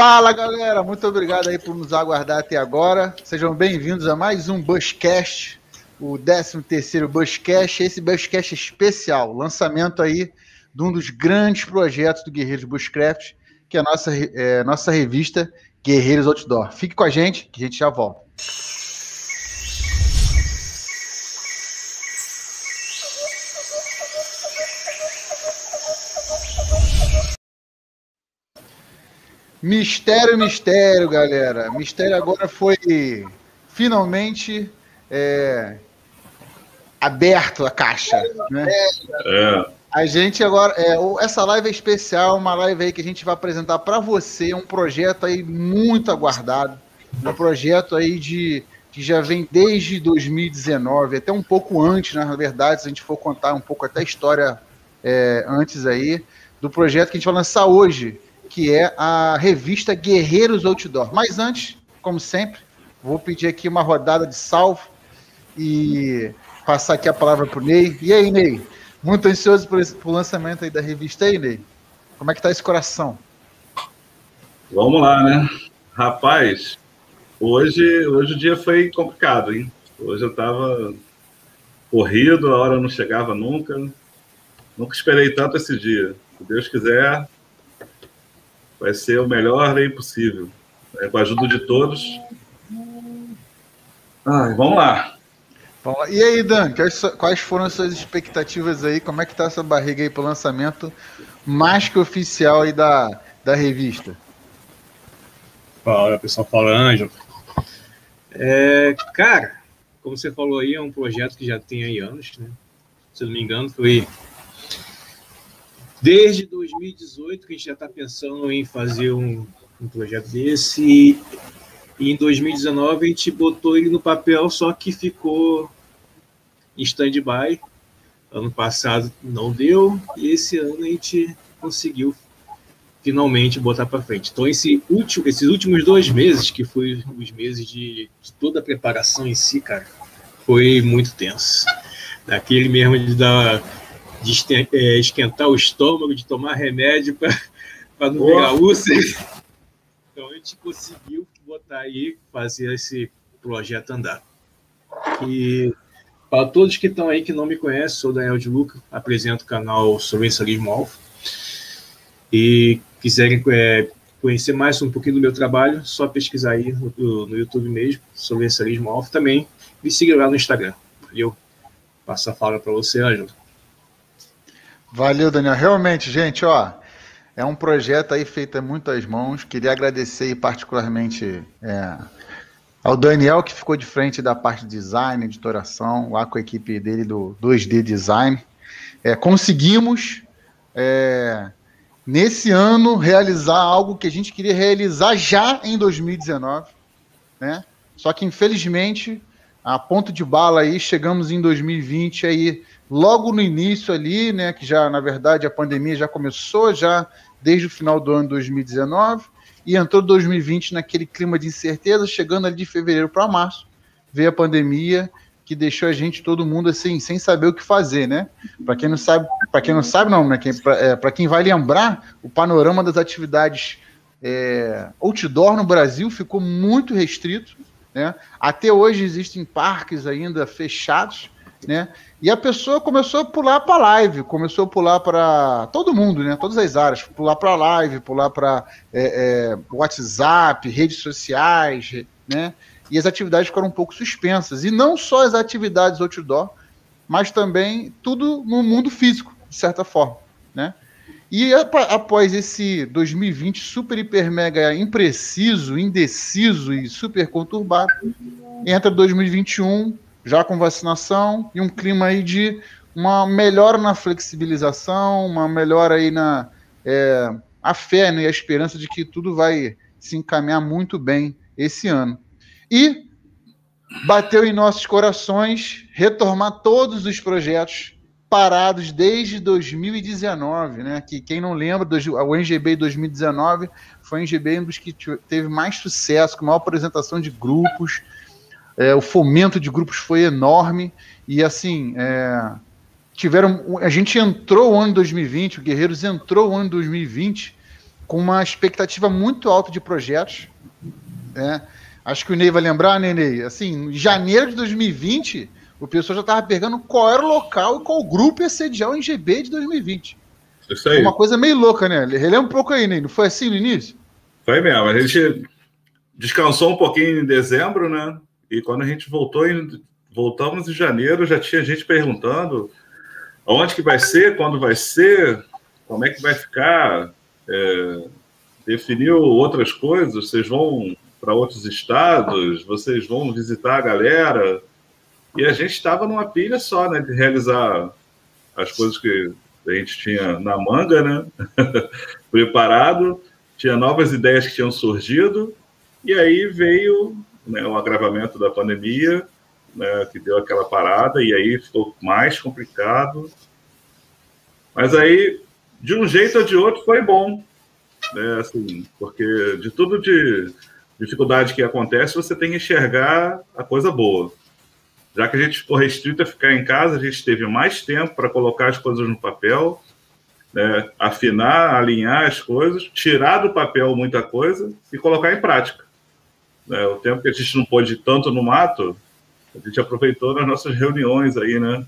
Fala galera, muito obrigado aí por nos aguardar até agora. Sejam bem-vindos a mais um Buscast, o 13 terceiro Buscast, esse Buscast especial, lançamento aí de um dos grandes projetos do Guerreiros Bushcraft, que é a nossa, é, nossa revista Guerreiros Outdoor. Fique com a gente, que a gente já volta. Mistério, mistério, galera. Mistério agora foi finalmente é, aberto a caixa, né? É. A gente agora, é, essa live é especial, uma live aí que a gente vai apresentar para você um projeto aí muito aguardado, um projeto aí de que já vem desde 2019, até um pouco antes, na verdade, se a gente for contar um pouco até a história é, antes aí do projeto que a gente vai lançar hoje, que é a revista Guerreiros Outdoor. Mas antes, como sempre, vou pedir aqui uma rodada de salve e passar aqui a palavra para o Ney. E aí, Ney? Muito ansioso por, esse, por lançamento aí da revista aí, Ney. Como é que tá esse coração? Vamos lá, né? Rapaz, hoje, hoje o dia foi complicado, hein? Hoje eu tava corrido, a hora não chegava nunca. Nunca esperei tanto esse dia. Se Deus quiser, vai ser o melhor aí possível. É, com a ajuda de todos. Ai, vamos lá. E aí, Dan, quais foram as suas expectativas aí? Como é que tá essa barriga aí para o lançamento mais que oficial aí da, da revista? Fala, pessoal, fala Ângelo. É, cara, como você falou aí, é um projeto que já tem aí anos, né? Se não me engano, foi Desde 2018 que a gente já está pensando em fazer um, um projeto desse e, e, em 2019 a gente botou ele no papel, só que ficou em stand-by. Ano passado não deu e esse ano a gente conseguiu finalmente botar para frente. Então esse último, esses últimos dois meses, que foi os meses de, de toda a preparação em si, cara, foi muito tenso. Daquele mesmo de dar de é, esquentar o estômago, de tomar remédio para não pegar úlcera. Então a gente conseguiu botar aí, fazer esse projeto andar. E para todos que estão aí que não me conhecem, sou Daniel de Luca, apresento o canal Sobrencialismo Alfa. E quiserem é, conhecer mais um pouquinho do meu trabalho, só pesquisar aí no, no YouTube mesmo, Sobrencialismo Alfa também. Me siga lá no Instagram. Valeu? Passa a fala para você, Ângelo. Valeu, Daniel. Realmente, gente, ó, é um projeto aí feito a muitas mãos. Queria agradecer particularmente é, ao Daniel, que ficou de frente da parte de design, editoração, lá com a equipe dele do 2D Design. É, conseguimos, é, nesse ano, realizar algo que a gente queria realizar já em 2019, né? Só que, infelizmente, a ponto de bala aí, chegamos em 2020 aí logo no início ali, né, que já na verdade a pandemia já começou já desde o final do ano 2019 e entrou 2020 naquele clima de incerteza, chegando ali de fevereiro para março, veio a pandemia que deixou a gente todo mundo assim sem saber o que fazer, né? Para quem não sabe, para quem não sabe não, né? Para é, quem vai lembrar, o panorama das atividades é, outdoor no Brasil ficou muito restrito, né? Até hoje existem parques ainda fechados, né? E a pessoa começou a pular para live, começou a pular para todo mundo, né? Todas as áreas, pular para live, pular para é, é, WhatsApp, redes sociais, né? E as atividades ficaram um pouco suspensas. E não só as atividades outdoor, mas também tudo no mundo físico, de certa forma, né? E após esse 2020 super, hiper, mega impreciso, indeciso e super conturbado, entra 2021 já com vacinação e um clima aí de uma melhora na flexibilização, uma melhora aí na é, a fé né, e a esperança de que tudo vai se encaminhar muito bem esse ano. E bateu em nossos corações retomar todos os projetos parados desde 2019, né? Que quem não lembra, o NGB 2019 foi o NGB um dos que teve mais sucesso, com maior apresentação de grupos, é, o fomento de grupos foi enorme e assim é, tiveram. A gente entrou o ano 2020, o Guerreiros entrou o ano 2020 com uma expectativa muito alta de projetos. Né? Acho que o Ney vai lembrar, né, Ney? Assim, em janeiro de 2020, o pessoal já estava pegando qual era o local e qual grupo ia sediar o NGB de 2020. Isso aí. Uma coisa meio louca, né? Relembra um pouco aí, Ney. Não foi assim no início? Foi mesmo. A gente descansou um pouquinho em dezembro, né? E quando a gente voltou voltamos em janeiro, já tinha gente perguntando onde que vai ser, quando vai ser, como é que vai ficar, é, definiu outras coisas, vocês vão para outros estados, vocês vão visitar a galera, e a gente estava numa pilha só, né, de realizar as coisas que a gente tinha na manga, né, preparado, tinha novas ideias que tinham surgido, e aí veio né, o agravamento da pandemia, né, que deu aquela parada, e aí ficou mais complicado. Mas aí, de um jeito ou de outro, foi bom. Né, assim, porque de tudo de dificuldade que acontece, você tem que enxergar a coisa boa. Já que a gente ficou restrito a ficar em casa, a gente teve mais tempo para colocar as coisas no papel, né, afinar, alinhar as coisas, tirar do papel muita coisa e colocar em prática. Né, o tempo que a gente não pôde ir tanto no mato, a gente aproveitou nas nossas reuniões aí, né?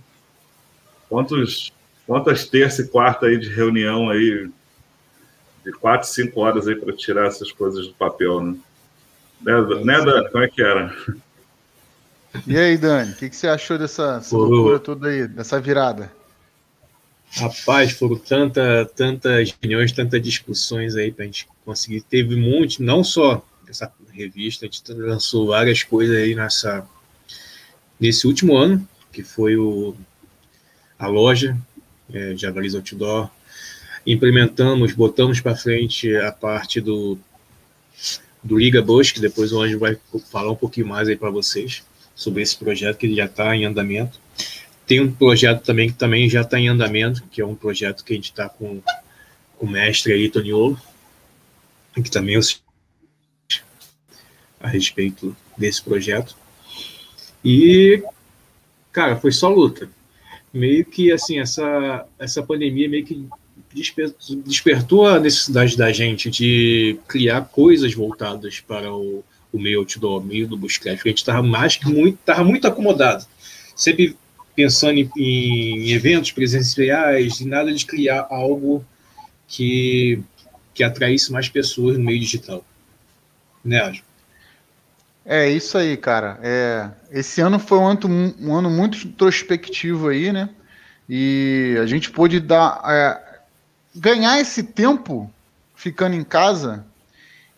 Quantos, quantas terça e quarta aí de reunião aí, de quatro, cinco horas aí para tirar essas coisas do papel, né? Né, né Dani? Como é que era? E aí, Dani, o que, que, você achou dessa, dessa loucura toda aí, dessa virada? Rapaz, foram tanta, tantas reuniões, tantas discussões aí para a gente conseguir. Teve um monte, não só essa revista, a gente lançou várias coisas aí nessa, nesse último ano, que foi o, a loja é, Javalis Outdoor. Implementamos, botamos para frente a parte do, do Liga Bush, que depois o Anjo vai falar um pouquinho mais aí para vocês sobre esse projeto que já está em andamento. Tem um projeto também que também já está em andamento, que é um projeto que a gente está com, com o mestre aí, Toniolo, que também eu a respeito desse projeto. E, cara, foi só luta. Meio que, assim, essa, essa pandemia meio que despertou a necessidade da gente de criar coisas voltadas para o, o meio outdoor, meio do bushcraft. A gente estava mais que muito, estava muito acomodado. Sempre pensando em, em, eventos presenciais e nada de criar algo que, que atraísse mais pessoas no meio digital. Né, Aju? É isso aí, cara. É, esse ano foi um ano, um ano muito introspectivo aí, né? E a gente pôde dar, é, ganhar esse tempo ficando em casa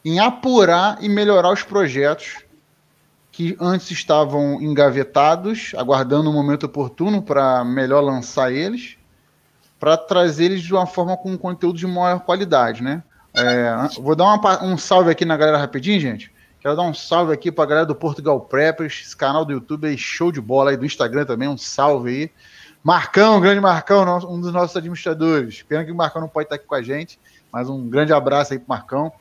em apurar e melhorar os projetos que antes estavam engavetados, aguardando o um momento oportuno para melhor lançar eles, para trazer eles de uma forma com um conteúdo de maior qualidade, né? É, vou dar uma, um salve aqui na galera rapidinho, gente. Quero dar um salve aqui para a galera do Portugal Preppers, esse canal do YouTube aí, show de bola aí, do Instagram também, um salve aí. Marcão, grande Marcão, um dos nossos administradores. Pena que o Marcão não pode estar aqui com a gente, mas um grande abraço aí pro Marcão.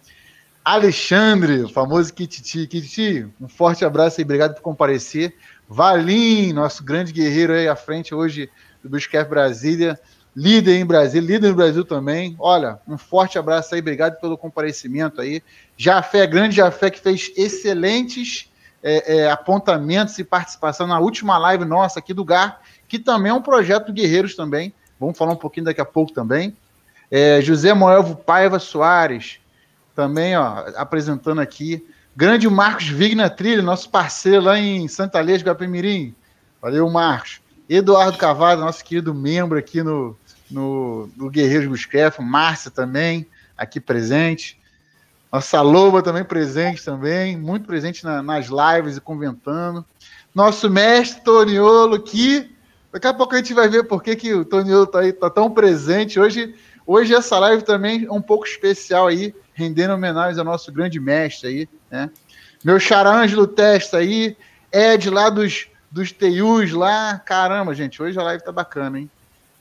Alexandre, o famoso Kititi. Kititi, um forte abraço aí, obrigado por comparecer. Valim, nosso grande guerreiro aí à frente hoje do Bushcraft Brasília líder em Brasil, líder no Brasil também. Olha, um forte abraço aí, obrigado pelo comparecimento aí. Jafé, grande Jafé, que fez excelentes é, é, apontamentos e participação na última live nossa aqui do GAR, que também é um projeto Guerreiros também. Vamos falar um pouquinho daqui a pouco também. É, José Moelvo Paiva Soares, também ó, apresentando aqui. Grande Marcos Vigna Trilha, nosso parceiro lá em Santa Lês, Guapimirim. Valeu, Marcos. Eduardo Cavado, nosso querido membro aqui no, no, no Guerreiros Busquef, Márcia também, aqui presente. Nossa Loba também presente também, muito presente na, nas lives e comentando. Nosso mestre Toniolo, que daqui a pouco a gente vai ver por que, que o Toniolo está tá tão presente. Hoje, hoje essa live também é um pouco especial aí, rendendo homenagem ao nosso grande mestre aí, né? Meu Charângelo Testa aí, Ed lá dos, dos TUs lá. Caramba, gente, hoje a live tá bacana, hein?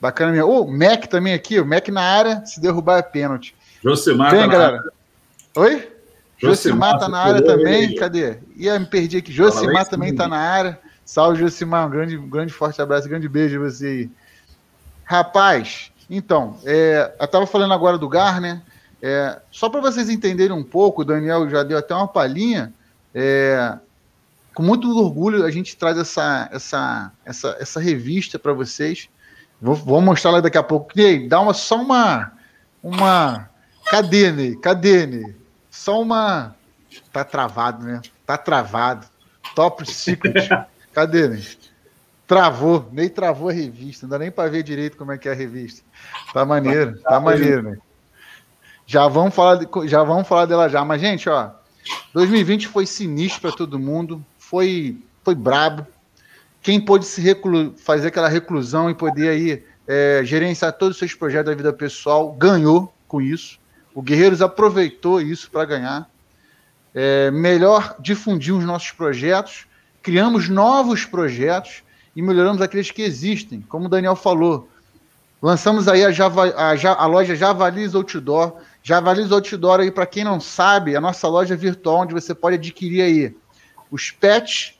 Bacana mesmo. O oh, Mac também aqui, o Mac na área, se derrubar é pênalti. Josimar Vem, tá galera. Área. Oi? Josimar tá na área também. Aí. Cadê? Ia me perdi aqui. Josimar também tá na área. Salve, Josimar. Um grande, grande forte abraço, grande beijo a você aí. Rapaz, então, é, eu tava falando agora do GAR, né? É, só para vocês entenderem um pouco, o Daniel já deu até uma palhinha. É, com muito orgulho a gente traz essa, essa, essa, essa revista para vocês. Vou, vou mostrar lá daqui a pouco. Ney, dá uma, só uma. uma Cadê, Ney? Cadê, Ney? Só uma. Tá travado, né? Tá travado. Top Secret. Cadê, Ney? Travou. Ney travou a revista. Não dá nem para ver direito como é que é a revista. Tá maneiro, tá maneiro, né? Já vamos falar, de, já vamos falar dela já. Mas, gente, ó, 2020 foi sinistro para todo mundo foi, foi brabo. Quem pôde se reclu, fazer aquela reclusão e poder aí é, gerenciar todos os seus projetos da vida pessoal, ganhou com isso. O Guerreiros aproveitou isso para ganhar. É, melhor difundir os nossos projetos, criamos novos projetos e melhoramos aqueles que existem, como o Daniel falou. Lançamos aí a, Java, a, a loja Javalis Outdoor. Javalis Outdoor aí, para quem não sabe, a nossa loja virtual onde você pode adquirir aí os pets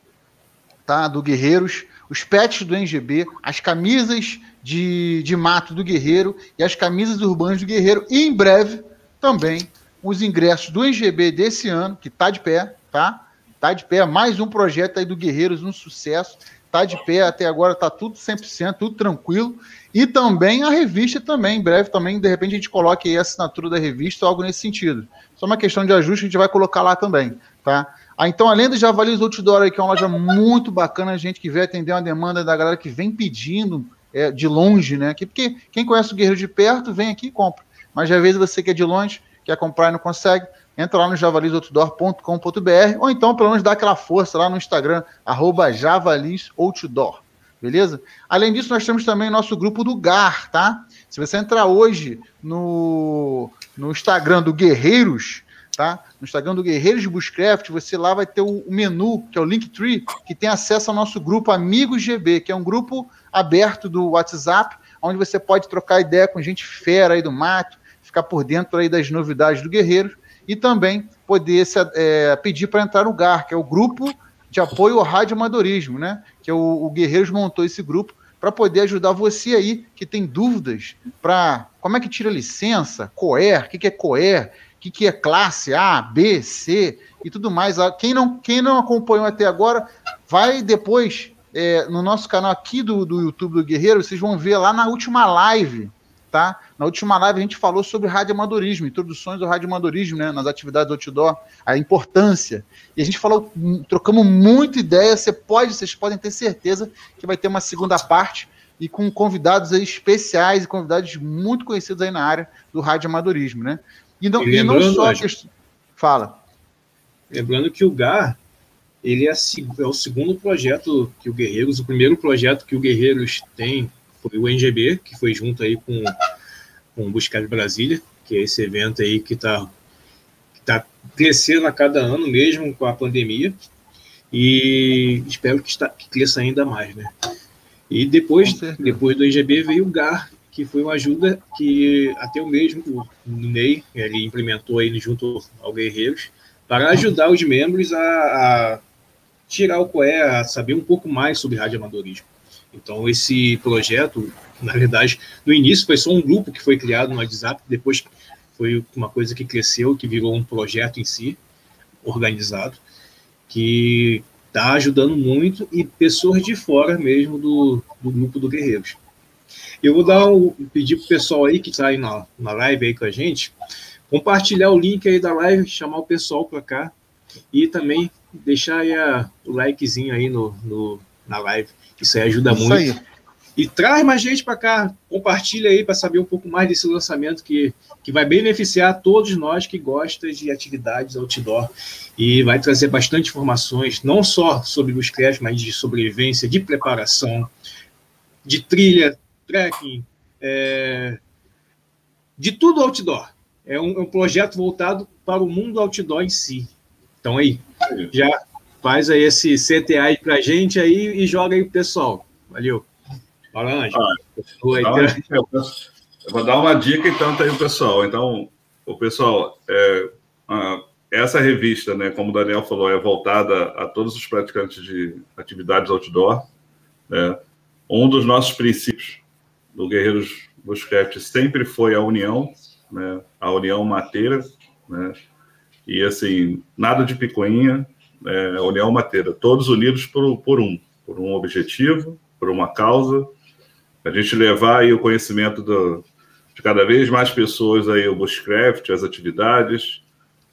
tá, do Guerreiros, os pets do NGB, as camisas de, de mato do Guerreiro e as camisas urbanas do Guerreiro. E em breve também os ingressos do NGB desse ano, que está de pé, tá? Tá de pé, mais um projeto aí do Guerreiros, um sucesso. Tá de pé, até agora tá tudo 100%, tudo tranquilo. E também a revista também, em breve também, de repente a gente coloque aí a assinatura da revista, algo nesse sentido. Só uma questão de ajuste, a gente vai colocar lá também, tá? Ah, então, além do Javalis Outdoor, que é uma loja muito bacana, a gente que vem atender uma demanda da galera que vem pedindo é, de longe, né? Que, porque quem conhece o Guerreiro de perto, vem aqui e compra. Mas às vezes você que é de longe, quer comprar e não consegue, entra lá no javalisoutdoor.com.br ou então pelo menos dá aquela força lá no Instagram, arroba javalisoutdoor, beleza? Além disso, nós temos também o nosso grupo do GAR, tá? Se você entrar hoje no, no Instagram do Guerreiros, tá? No Instagram do Guerreiros de Bushcraft, você lá vai ter o menu, que é o Linktree, que tem acesso ao nosso grupo Amigos GB, que é um grupo aberto do WhatsApp, onde você pode trocar ideia com gente fera aí do mato, ficar por dentro aí das novidades do Guerreiros e também poder se, é, pedir para entrar no GAR, que é o grupo de apoio ao rádio amadorismo, né? Que é o, o Guerreiros montou esse grupo para poder ajudar você aí que tem dúvidas para como é que tira licença, COER, o que, que é COER, que, que é classe A, B, C e tudo mais. Ah, quem não, quem não acompanhou até agora, vai depois é, no nosso canal aqui do, do YouTube do Guerreiro, vocês vão ver lá na última live, tá? Na última live a gente falou sobre radioamadorismo, introduções ao radioamadorismo, né, nas atividades outdoor, a importância. E a gente falou, trocamos muita ideia, você pode, vocês podem ter certeza que vai ter uma segunda parte e com convidados especiais e convidados muito conhecidos aí na área do radioamadorismo, né? E não, e, e não só a questão... Fala. Lembrando que o GAR ele é, é, o segundo projeto que o Guerreiros, o primeiro projeto que o Guerreiros tem foi o NGB, que foi junto aí com, com o Buscar Brasília, que é esse evento aí que está tá crescendo a cada ano, mesmo com a pandemia, e espero que, está, que cresça ainda mais, né? E depois, depois do NGB veio o GAR, que foi uma ajuda que até o mesmo o Ney ele implementou aí junto ao Guerreiros para ajudar os membros a, a tirar o COE, a saber um pouco mais sobre radioamadorismo. Então esse projeto, na verdade, no início foi só um grupo que foi criado no WhatsApp, depois foi uma coisa que cresceu, que virou um projeto em si, organizado, que está ajudando muito e pessoas de fora mesmo do, do grupo do Guerreiros. Eu vou dar um, pedir pro pessoal aí que está aí na, na live aí com a gente, compartilhar o link aí da live, chamar o pessoal para cá e também deixar aí a, o likezinho aí no, no, na live. Isso aí ajuda Isso muito. Aí. E traz mais gente para cá, compartilha aí para saber um pouco mais desse lançamento que, que vai beneficiar todos nós que gostam de atividades outdoor e vai trazer bastante informações, não só sobre os crash, mas de sobrevivência, de preparação, de trilha, trekking, é, de tudo outdoor. É um, é um, projeto voltado para o mundo outdoor em si. Então aí, já faz aí esse CTA para a gente aí e joga aí pro pessoal. Valeu. Ângelo. Ah, eu vou dar uma dica então tá aí o pessoal. Então, o pessoal, é, essa revista, né, como o Daniel falou, é voltada a todos os praticantes de atividades outdoor. Né? Um dos nossos princípios do Guerreiros Bushcraft sempre foi a união, né? A União Mateira, né? E assim, nada de picuinha, né? a União Mateira, todos unidos por, por um, por um objetivo, por uma causa, a gente levar aí o conhecimento do, de cada vez mais pessoas aí o bushcraft, as atividades,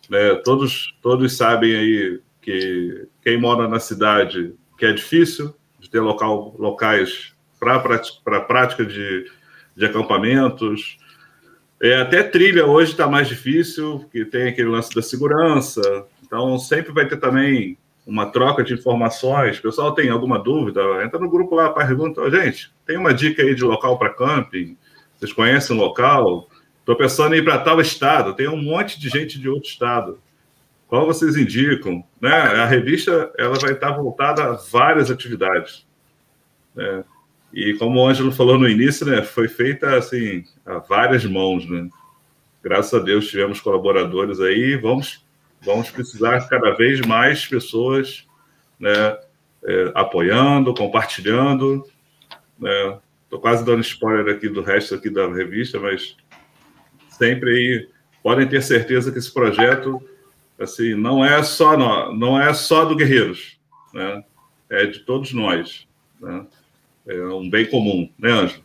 né? Todos todos sabem aí que quem mora na cidade que é difícil de ter local locais para para prática de, de acampamentos, é, até trilha hoje está mais difícil, porque tem aquele lance da segurança. Então, sempre vai ter também uma troca de informações. O pessoal tem alguma dúvida? Entra no grupo lá, pergunta: gente, tem uma dica aí de local para camping? Vocês conhecem o local? Estou pensando em ir para tal estado. Tem um monte de gente de outro estado. Qual vocês indicam? Né? A revista ela vai estar voltada a várias atividades. Né? E como o Ângelo falou no início, né, foi feita assim a várias mãos, né? Graças a Deus tivemos colaboradores aí. Vamos vamos precisar cada vez mais pessoas, né, é, apoiando, compartilhando. Né? Tô quase dando spoiler aqui do resto aqui da revista, mas sempre aí podem ter certeza que esse projeto assim não é só não é só do Guerreiros, né? É de todos nós, né? É um bem comum, né, Ângelo?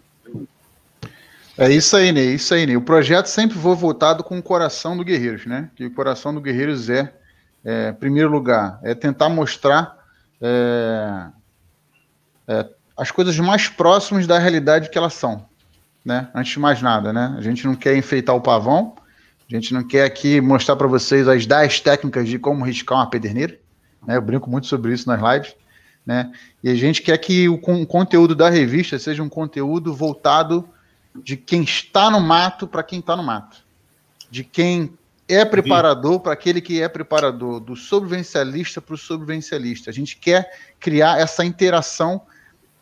É isso aí, Ney, isso aí, Ney. O projeto sempre foi voltado com o coração do Guerreiros, né? Que o coração do Guerreiros é, é primeiro lugar, é tentar mostrar é, é, as coisas mais próximas da realidade que elas são, né? Antes de mais nada, né? A gente não quer enfeitar o pavão, a gente não quer aqui mostrar para vocês as 10 técnicas de como riscar uma pederneira, né? Eu brinco muito sobre isso nas lives né? E a gente quer que o, conteúdo da revista seja um conteúdo voltado de quem está no mato para quem está no mato, de quem é preparador para aquele que é preparador, do sobrevivencialista para o sobrevivencialista. A gente quer criar essa interação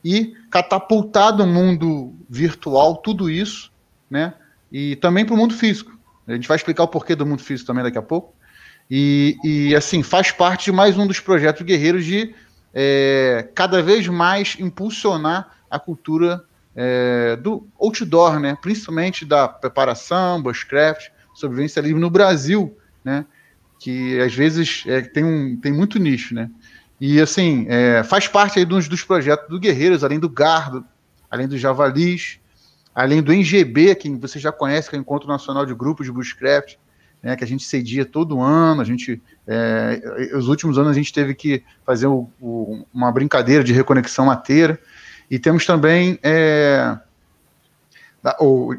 e catapultar do mundo virtual tudo isso, né? E também para o mundo físico. A gente vai explicar o porquê do mundo físico também daqui a pouco. E, e assim, faz parte de mais um dos projetos guerreiros de é, cada vez mais impulsionar a cultura é, do outdoor, né? principalmente da preparação, bushcraft, sobrevivência livre no Brasil, né? que às vezes é, tem, um, tem muito nicho. Né? E assim, é, faz parte aí dos, dos projetos do Guerreiros, além do Gardo, além do Javalis, além do NGB, que você já conhece, que é o Encontro Nacional de Grupos de Bushcraft, né, que a gente cedia todo ano, a gente, é, os últimos anos a gente teve que fazer o, o, uma brincadeira de reconexão mateira, e temos também é,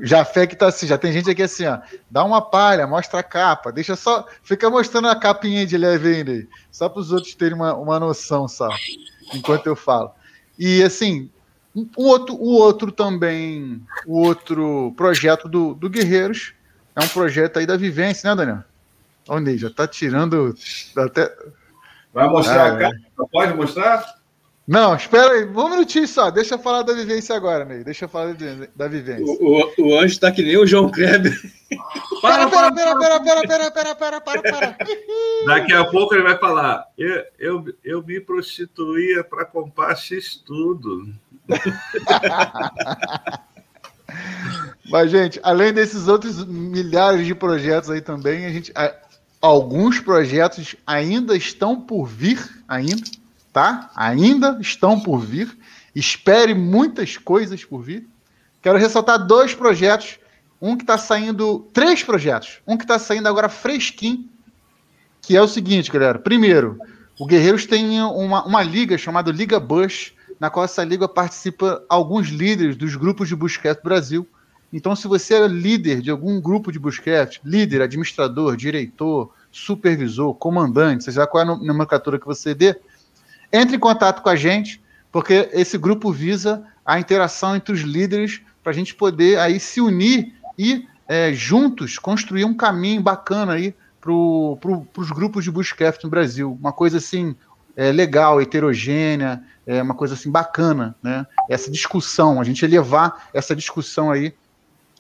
Jafé que tá assim, já tem gente aqui assim, ó, dá uma palha, mostra a capa, deixa só, fica mostrando a capinha de leve ainda aí, só para os outros terem uma, uma noção, só, enquanto eu falo. E assim, o outro, o outro também, o outro projeto do, do Guerreiros é um projeto aí da vivência, né, Daniel? Ô, Ney, já tá tirando até. Vai mostrar ah, a cara? É. Pode mostrar? Não, espera aí, um minutinho só. Deixa eu falar da vivência agora, Ney. Deixa eu falar da vivência. O, o, o anjo tá que nem o João Kleber. Para, para, para, para, para, para, para, para, para, para. Daqui a pouco ele vai falar. Eu, eu, eu me prostituía para comprar tudo. Mas, gente, além desses outros milhares de projetos aí também, a gente, a, alguns projetos ainda estão por vir, ainda, tá? Ainda estão por vir. Espere muitas coisas por vir. Quero ressaltar dois projetos. Um que está saindo, três projetos. Um que está saindo agora fresquinho, que é o seguinte, galera. Primeiro, o Guerreiros tem uma, uma liga chamada Liga Bush, na qual essa liga participa alguns líderes dos grupos de Bushcraft Brasil. Então, se você é líder de algum grupo de Bushcraft, líder, administrador, diretor, supervisor, comandante, seja qual é a nomenclatura que você dê, entre em contato com a gente, porque esse grupo visa a interação entre os líderes para a gente poder aí se unir e é, juntos construir um caminho bacana aí para pro, os grupos de Bushcraft no Brasil. Uma coisa assim é, legal, heterogênea, é uma coisa assim bacana, né? Essa discussão, a gente levar essa discussão aí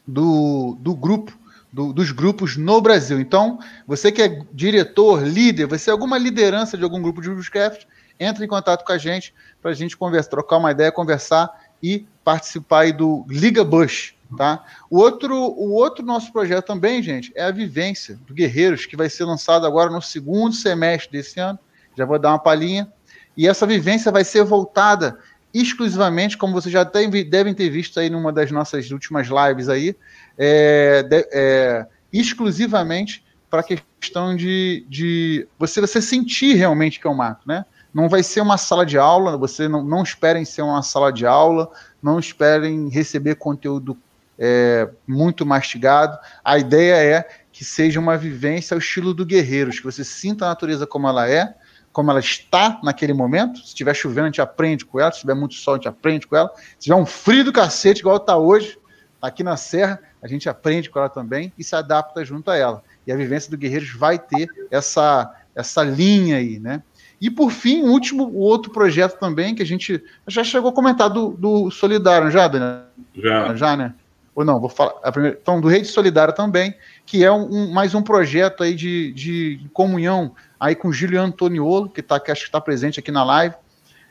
do, do grupo, do, dos grupos no Brasil. Então, você que é diretor, líder, você é alguma liderança de algum grupo de Bushcraft, entre em contato com a gente para a gente conversar, trocar uma ideia, conversar e participar do Liga Bush, tá? O outro, o outro nosso projeto também, gente, é a vivência do Guerreiros, que vai ser lançado agora no segundo semestre desse ano. Já vou dar uma palhinha. E essa vivência vai ser voltada exclusivamente, como vocês já devem ter visto aí numa das nossas últimas lives aí, é, de, é, exclusivamente para a questão de, de você, você sentir realmente que é um mato, né? Não vai ser uma sala de aula, você não, não esperem ser uma sala de aula, não esperem receber conteúdo é, muito mastigado. A ideia é que seja uma vivência ao estilo do Guerreiros, que você sinta a natureza como ela é, como ela está naquele momento. Se estiver chovendo, a gente aprende com ela. Se tiver muito sol, a gente aprende com ela. Se tiver um frio do cacete, igual está hoje, aqui na Serra, a gente aprende com ela também e se adapta junto a ela. E a vivência do Guerreiros vai ter essa, essa linha aí, né? E por fim, o último, o outro projeto também que a gente já chegou a comentar do, do Solidário, já, Daniel? Já. Já, né? Ou não, vou falar. A primeira, então, do Rede Solidária também, que é um, um, mais um projeto aí de, de comunhão aí com o Juliano Antoniolo, que, tá, que acho que está presente aqui na live.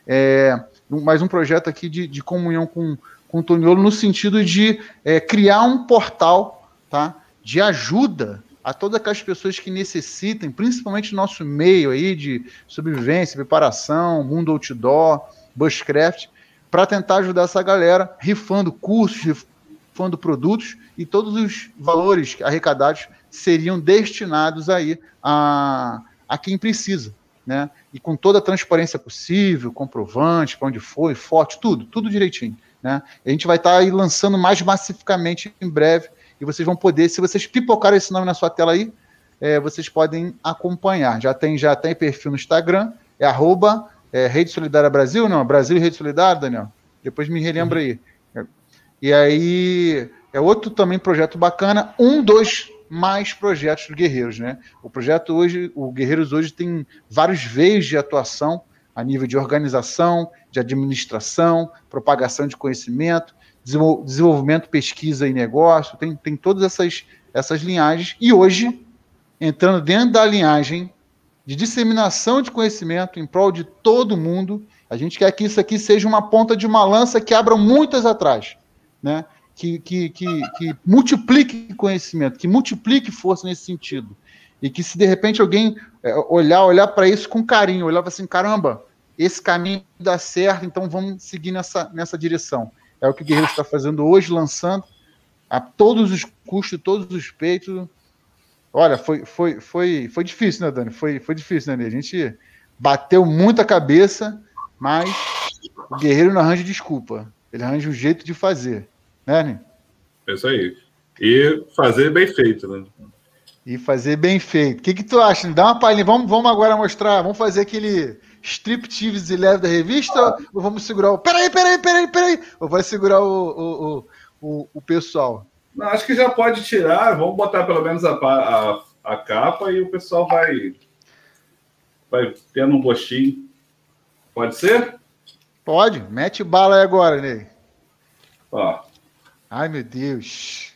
É, mais um projeto aqui de, de comunhão com, com o Toniolo no sentido de é, criar um portal tá, de ajuda a todas aquelas pessoas que necessitem, principalmente no nosso meio aí de sobrevivência, preparação, mundo outdoor, bushcraft, para tentar ajudar essa galera, rifando cursos, rifando produtos e todos os valores arrecadados seriam destinados aí a, a quem precisa, né? E com toda a transparência possível, comprovante, para onde foi, forte, tudo, tudo direitinho, né? A gente vai estar tá aí lançando mais massificamente em breve e vocês vão poder, se vocês pipocarem esse nome na sua tela aí, é, vocês podem acompanhar. Já tem, já tem perfil no Instagram, é arroba é, Rede Solidária Brasil, não, Brasil Rede Solidária, Daniel. Depois me relembra aí. E aí é outro também projeto bacana, um dos mais projetos do Guerreiros, né? O projeto hoje, o Guerreiros hoje tem vários veios de atuação a nível de organização, de administração, propagação de conhecimento, desenvolvimento, pesquisa e negócio, tem, tem todas essas, essas linhagens. E hoje, entrando dentro da linhagem de disseminação de conhecimento em prol de todo mundo, a gente quer que isso aqui seja uma ponta de uma lança que abra muitas atrás, né? Que, que, que, que multiplique conhecimento, que multiplique força nesse sentido. E que se de repente alguém é, olhar, olhar para isso com carinho, olhar assim, caramba, esse caminho dá certo, então vamos seguir nessa, nessa direção. É o que o Guerreiro está fazendo hoje, lançando a todos os custos, todos os peitos. Olha, foi, foi, foi, foi difícil, né, Dani? Foi, foi difícil, né? A gente bateu muita cabeça, mas o Guerreiro não arranja desculpa. Ele arranja um jeito de fazer. Né? É isso aí. E fazer bem feito, né? E fazer bem feito. O que, que tu acha? Dá uma palhinha. Vamos, vamos agora mostrar. Vamos fazer aquele striptease leve da revista? Ou vamos segurar o. Peraí, peraí, peraí, peraí. Ou vai segurar o, o, o, o pessoal? Não, acho que já pode tirar. Vamos botar pelo menos a, a, a capa e o pessoal vai, vai tendo um gostinho. Pode ser? Pode. Mete bala aí agora, Ney. Ó. Ai, meu Deus.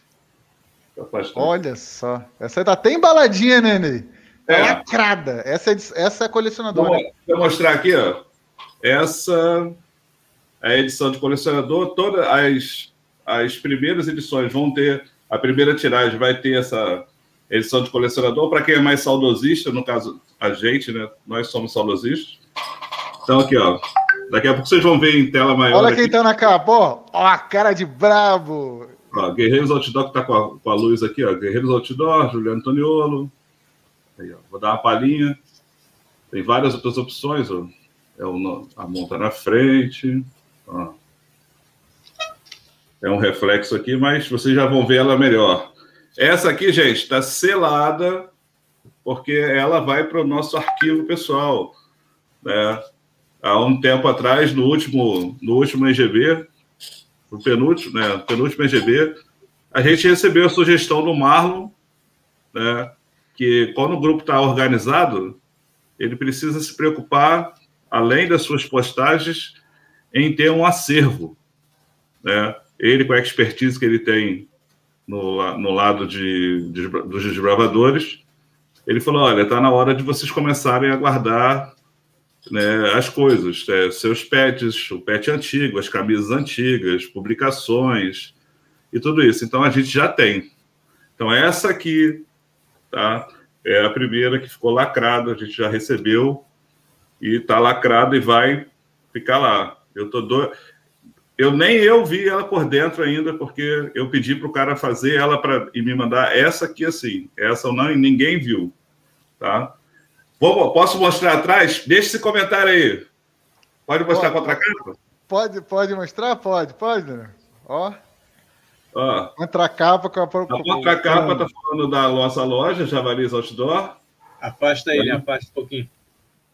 Olha só. Essa aí tá até embaladinha, né, Ney? É. Lacrada. Essa é, essa é colecionadora. Vou, vou mostrar aqui, ó. Essa é a edição de colecionador. Todas as, as primeiras edições vão ter. A primeira tiragem vai ter essa edição de colecionador. Para quem é mais saudosista, no caso, a gente, né? Nós somos saudosistas. Então, aqui, ó. Daqui a pouco vocês vão ver em tela maior. Olha quem aqui. tá na capa, ó. Ó, a cara de brabo. Ó, Guerreiros Outdoor, que tá com a, com a luz aqui, ó. Guerreiros Outdoor, Juliano Antoniolo. Aí, ó, vou dar uma palhinha. Tem várias outras opções. Ó. É o, a monta na frente. Ó. É um reflexo aqui, mas vocês já vão ver ela melhor. Essa aqui, gente, está selada, porque ela vai para o nosso arquivo pessoal. Né? Há um tempo atrás, no último, no último EGB, no penúltimo, né, penúltimo EGB, a gente recebeu a sugestão do Marlon, né, que quando o grupo está organizado, ele precisa se preocupar, além das suas postagens, em ter um acervo. Né? Ele, com a expertise que ele tem no, no lado de, de, dos desbravadores, ele falou: olha, está na hora de vocês começarem a guardar né, as coisas, é, seus pets, o pet antigo, as camisas antigas, publicações e tudo isso. Então a gente já tem. Então essa aqui, tá? É a primeira que ficou lacrada, a gente já recebeu e está lacrado e vai ficar lá. Eu tô do... eu nem eu vi ela por dentro ainda porque eu pedi para o cara fazer ela para e me mandar essa aqui assim, essa não ninguém viu, tá? Vou, posso mostrar atrás? Deixa esse comentário aí. Pode mostrar pode, contra a capa? Pode, pode mostrar? Pode, pode. Ó. Ó. Contra a capa. Com a, a contra a capa está falando da nossa loja, Javalis Outdoor. Afasta ele, afasta um pouquinho.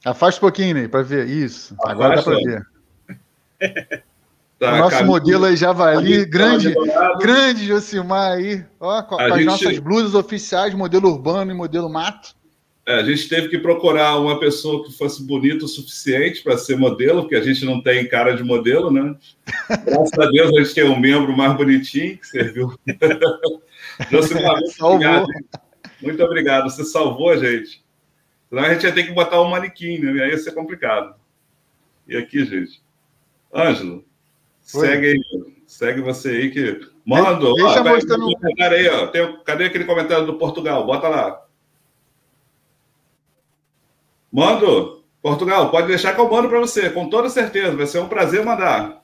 Afasta um pouquinho, Ney, para ver. Isso. Afasta. Agora dá para ver. Tá, o nosso modelo aí, Javali, grande, grande Josimar aí, ó, com, com as gente... nossas blusas oficiais, modelo urbano e modelo mato. É, a gente teve que procurar uma pessoa que fosse bonita o suficiente para ser modelo, porque a gente não tem cara de modelo, né? Graças a Deus a gente tem um membro mais bonitinho que serviu. Josimar, muito obrigado. Muito obrigado, você salvou a gente. Senão a gente ia ter que botar um manequim, né? Aí ia ser complicado. E aqui, gente. Ângelo, segue aí. Segue você aí que. Manda, Deixa ó, mostrando... aí, ó. Tem, cadê aquele comentário do Portugal? Bota lá. Mando. Portugal, pode deixar que eu mando para você, com toda certeza. Vai ser um prazer mandar.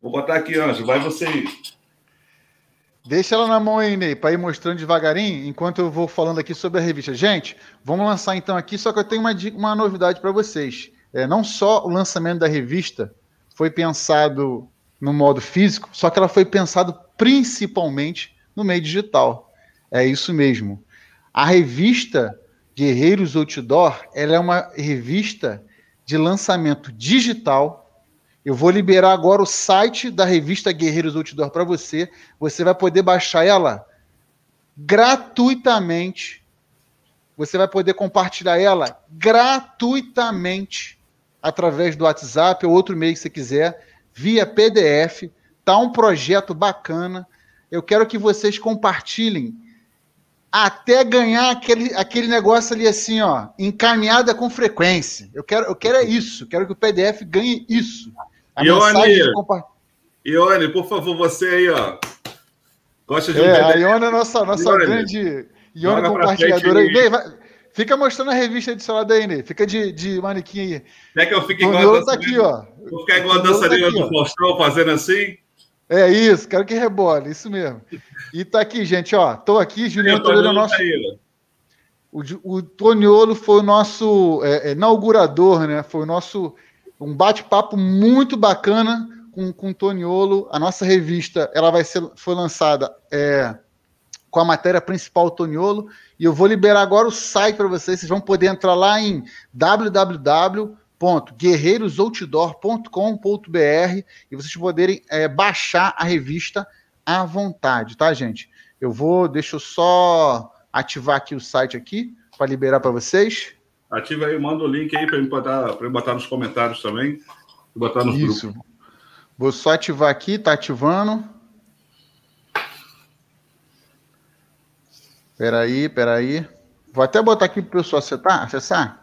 Vou botar aqui, Anjo. Vai você aí. Deixa ela na mão aí, Ney, para ir mostrando devagarinho, enquanto eu vou falando aqui sobre a revista. Gente, vamos lançar então aqui, só que eu tenho uma, uma novidade para vocês. É, não só o lançamento da revista foi pensado no modo físico, só que ela foi pensado principalmente no meio digital. É isso mesmo. A revista Guerreiros Outdoor, ela é uma revista de lançamento digital. Eu vou liberar agora o site da revista Guerreiros Outdoor para você. Você vai poder baixar ela gratuitamente. Você vai poder compartilhar ela gratuitamente através do WhatsApp ou outro meio que você quiser, via PDF. Tá um projeto bacana. Eu quero que vocês compartilhem até ganhar aquele, aquele negócio ali assim, ó, encaminhada com frequência. Eu quero, eu quero é isso, quero que o PDF ganhe isso. A Ione, compa... Ione, por favor, você aí, ó. Gosta de um é, a Ione é nossa, nossa Ione, grande Ione compartilhadora aí. Vem, vai, fica mostrando a revista celular daí, né? Fica de, de manequim aí. Quer que eu fique igual a dança tá aqui, ó. Vou ficar igual a dançarina tá do Faustão fazendo assim? É isso, quero que rebole, isso mesmo. E tá aqui, gente, ó. Tô aqui, Juliano Toledo é nosso. O, o Toniolo foi o nosso é, é, inaugurador, né? Foi o nosso um bate-papo muito bacana com, com o Toniolo. A nossa revista ela vai ser foi lançada é, com a matéria principal Toniolo. E eu vou liberar agora o site para vocês. Vocês vão poder entrar lá em www www.guerreirosoutdoor.com.br e vocês poderem é, baixar a revista à vontade, tá, gente? Eu vou, deixa eu só ativar aqui o site aqui para liberar para vocês. Ativa aí, manda o link aí para eu botar, para botar nos comentários também, botar nos Isso. Grupos. Vou só ativar aqui, tá ativando. Peraí, peraí. Vou até botar aqui para o pessoal acessar.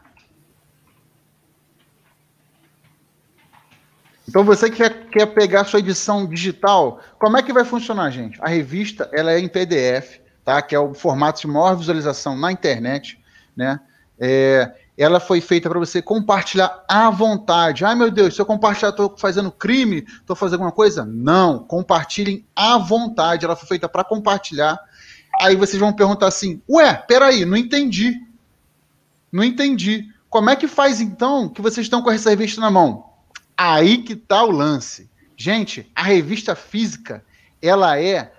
Então você que quer, quer pegar sua edição digital, como é que vai funcionar, gente? A revista ela é em PDF, tá? Que é o formato de maior visualização na internet, né? É, ela foi feita para você compartilhar à vontade. Ai meu Deus, se eu compartilhar, estou fazendo crime, estou fazendo alguma coisa? Não, compartilhem à vontade. Ela foi feita para compartilhar. Aí vocês vão perguntar assim: Ué, peraí, não entendi. Não entendi. Como é que faz então que vocês estão com essa revista na mão? Aí que tá o lance. Gente, a revista física, ela é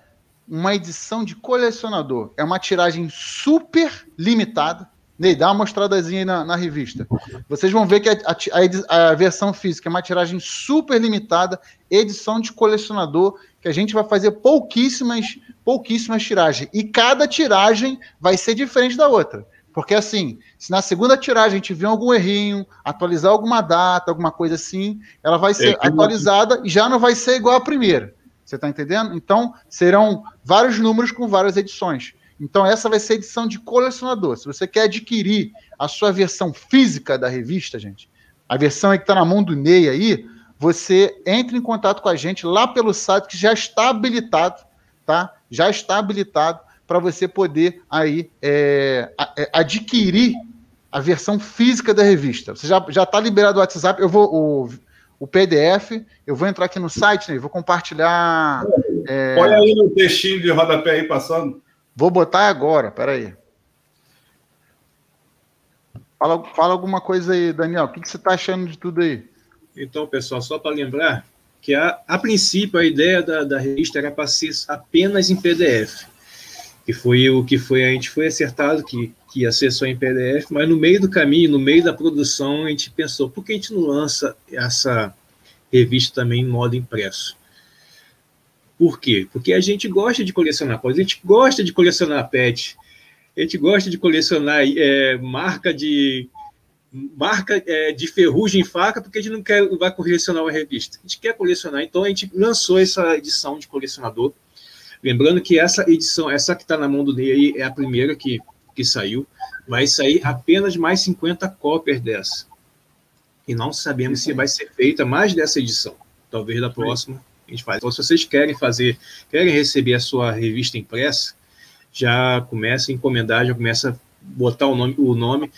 uma edição de colecionador. É uma tiragem super limitada. Ney, dá uma mostradazinha aí na, na revista. Vocês vão ver que a, a, a, versão física é uma tiragem super limitada, edição de colecionador, que a gente vai fazer pouquíssimas, pouquíssimas tiragens. E cada tiragem vai ser diferente da outra. Porque assim, se na segunda tiragem a gente vê algum errinho, atualizar alguma data, alguma coisa assim, ela vai ser é, atualizada e já não vai ser igual à primeira. Você está entendendo? Então, serão vários números com várias edições. Então, essa vai ser a edição de colecionador. Se você quer adquirir a sua versão física da revista, gente, a versão que está na mão do Ney aí, você entra em contato com a gente lá pelo site que já está habilitado, tá? Já está habilitado para você poder aí é, é, adquirir a versão física da revista. Você já está liberado o WhatsApp. Eu vou o, o PDF. Eu vou entrar aqui no site, né? Vou compartilhar. É... Olha aí no textinho de rodapé aí passando. Vou botar agora. Peraí. Fala, fala alguma coisa aí, Daniel. O que, que você está achando de tudo aí? Então, pessoal, só para lembrar que a, a princípio a ideia da, da revista era para ser apenas em PDF que foi o que foi a gente foi acertado que, que ia ser só em PDF, mas no meio do caminho, no meio da produção, a gente pensou, por que a gente não lança essa revista também em modo impresso? Por quê? Porque a gente gosta de colecionar coisas, a gente gosta de colecionar pet, a gente gosta de colecionar é, marca de marca é, de ferrugem em faca, porque a gente não quer vai colecionar uma revista. A gente quer colecionar, então a gente lançou essa edição de colecionador Lembrando que essa edição, essa que está na mão do Ney aí, é a primeira que, que saiu. Vai sair apenas mais 50 cópias dessa. E não sabemos se vai ser feita mais dessa edição. Talvez da próxima a gente faz. Então, se vocês querem fazer, querem receber a sua revista impressa, já começa a encomendar, já começa a botar o nome, o nome.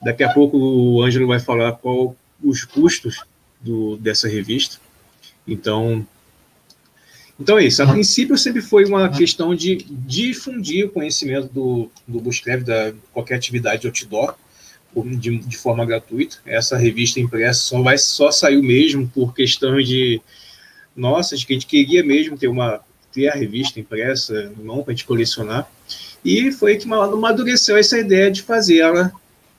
Daqui a pouco o Ângelo vai falar qual os custos do, dessa revista. Então, então é isso. A princípio sempre foi uma questão de difundir o conhecimento do, do Buscrev, da qualquer atividade de outdoor, de, de, forma gratuita. Essa revista impressa só vai só saiu mesmo por questão de nossa, de que a gente queria mesmo ter uma ter a revista impressa, não para a gente colecionar. E foi que amadureceu essa ideia de fazer ela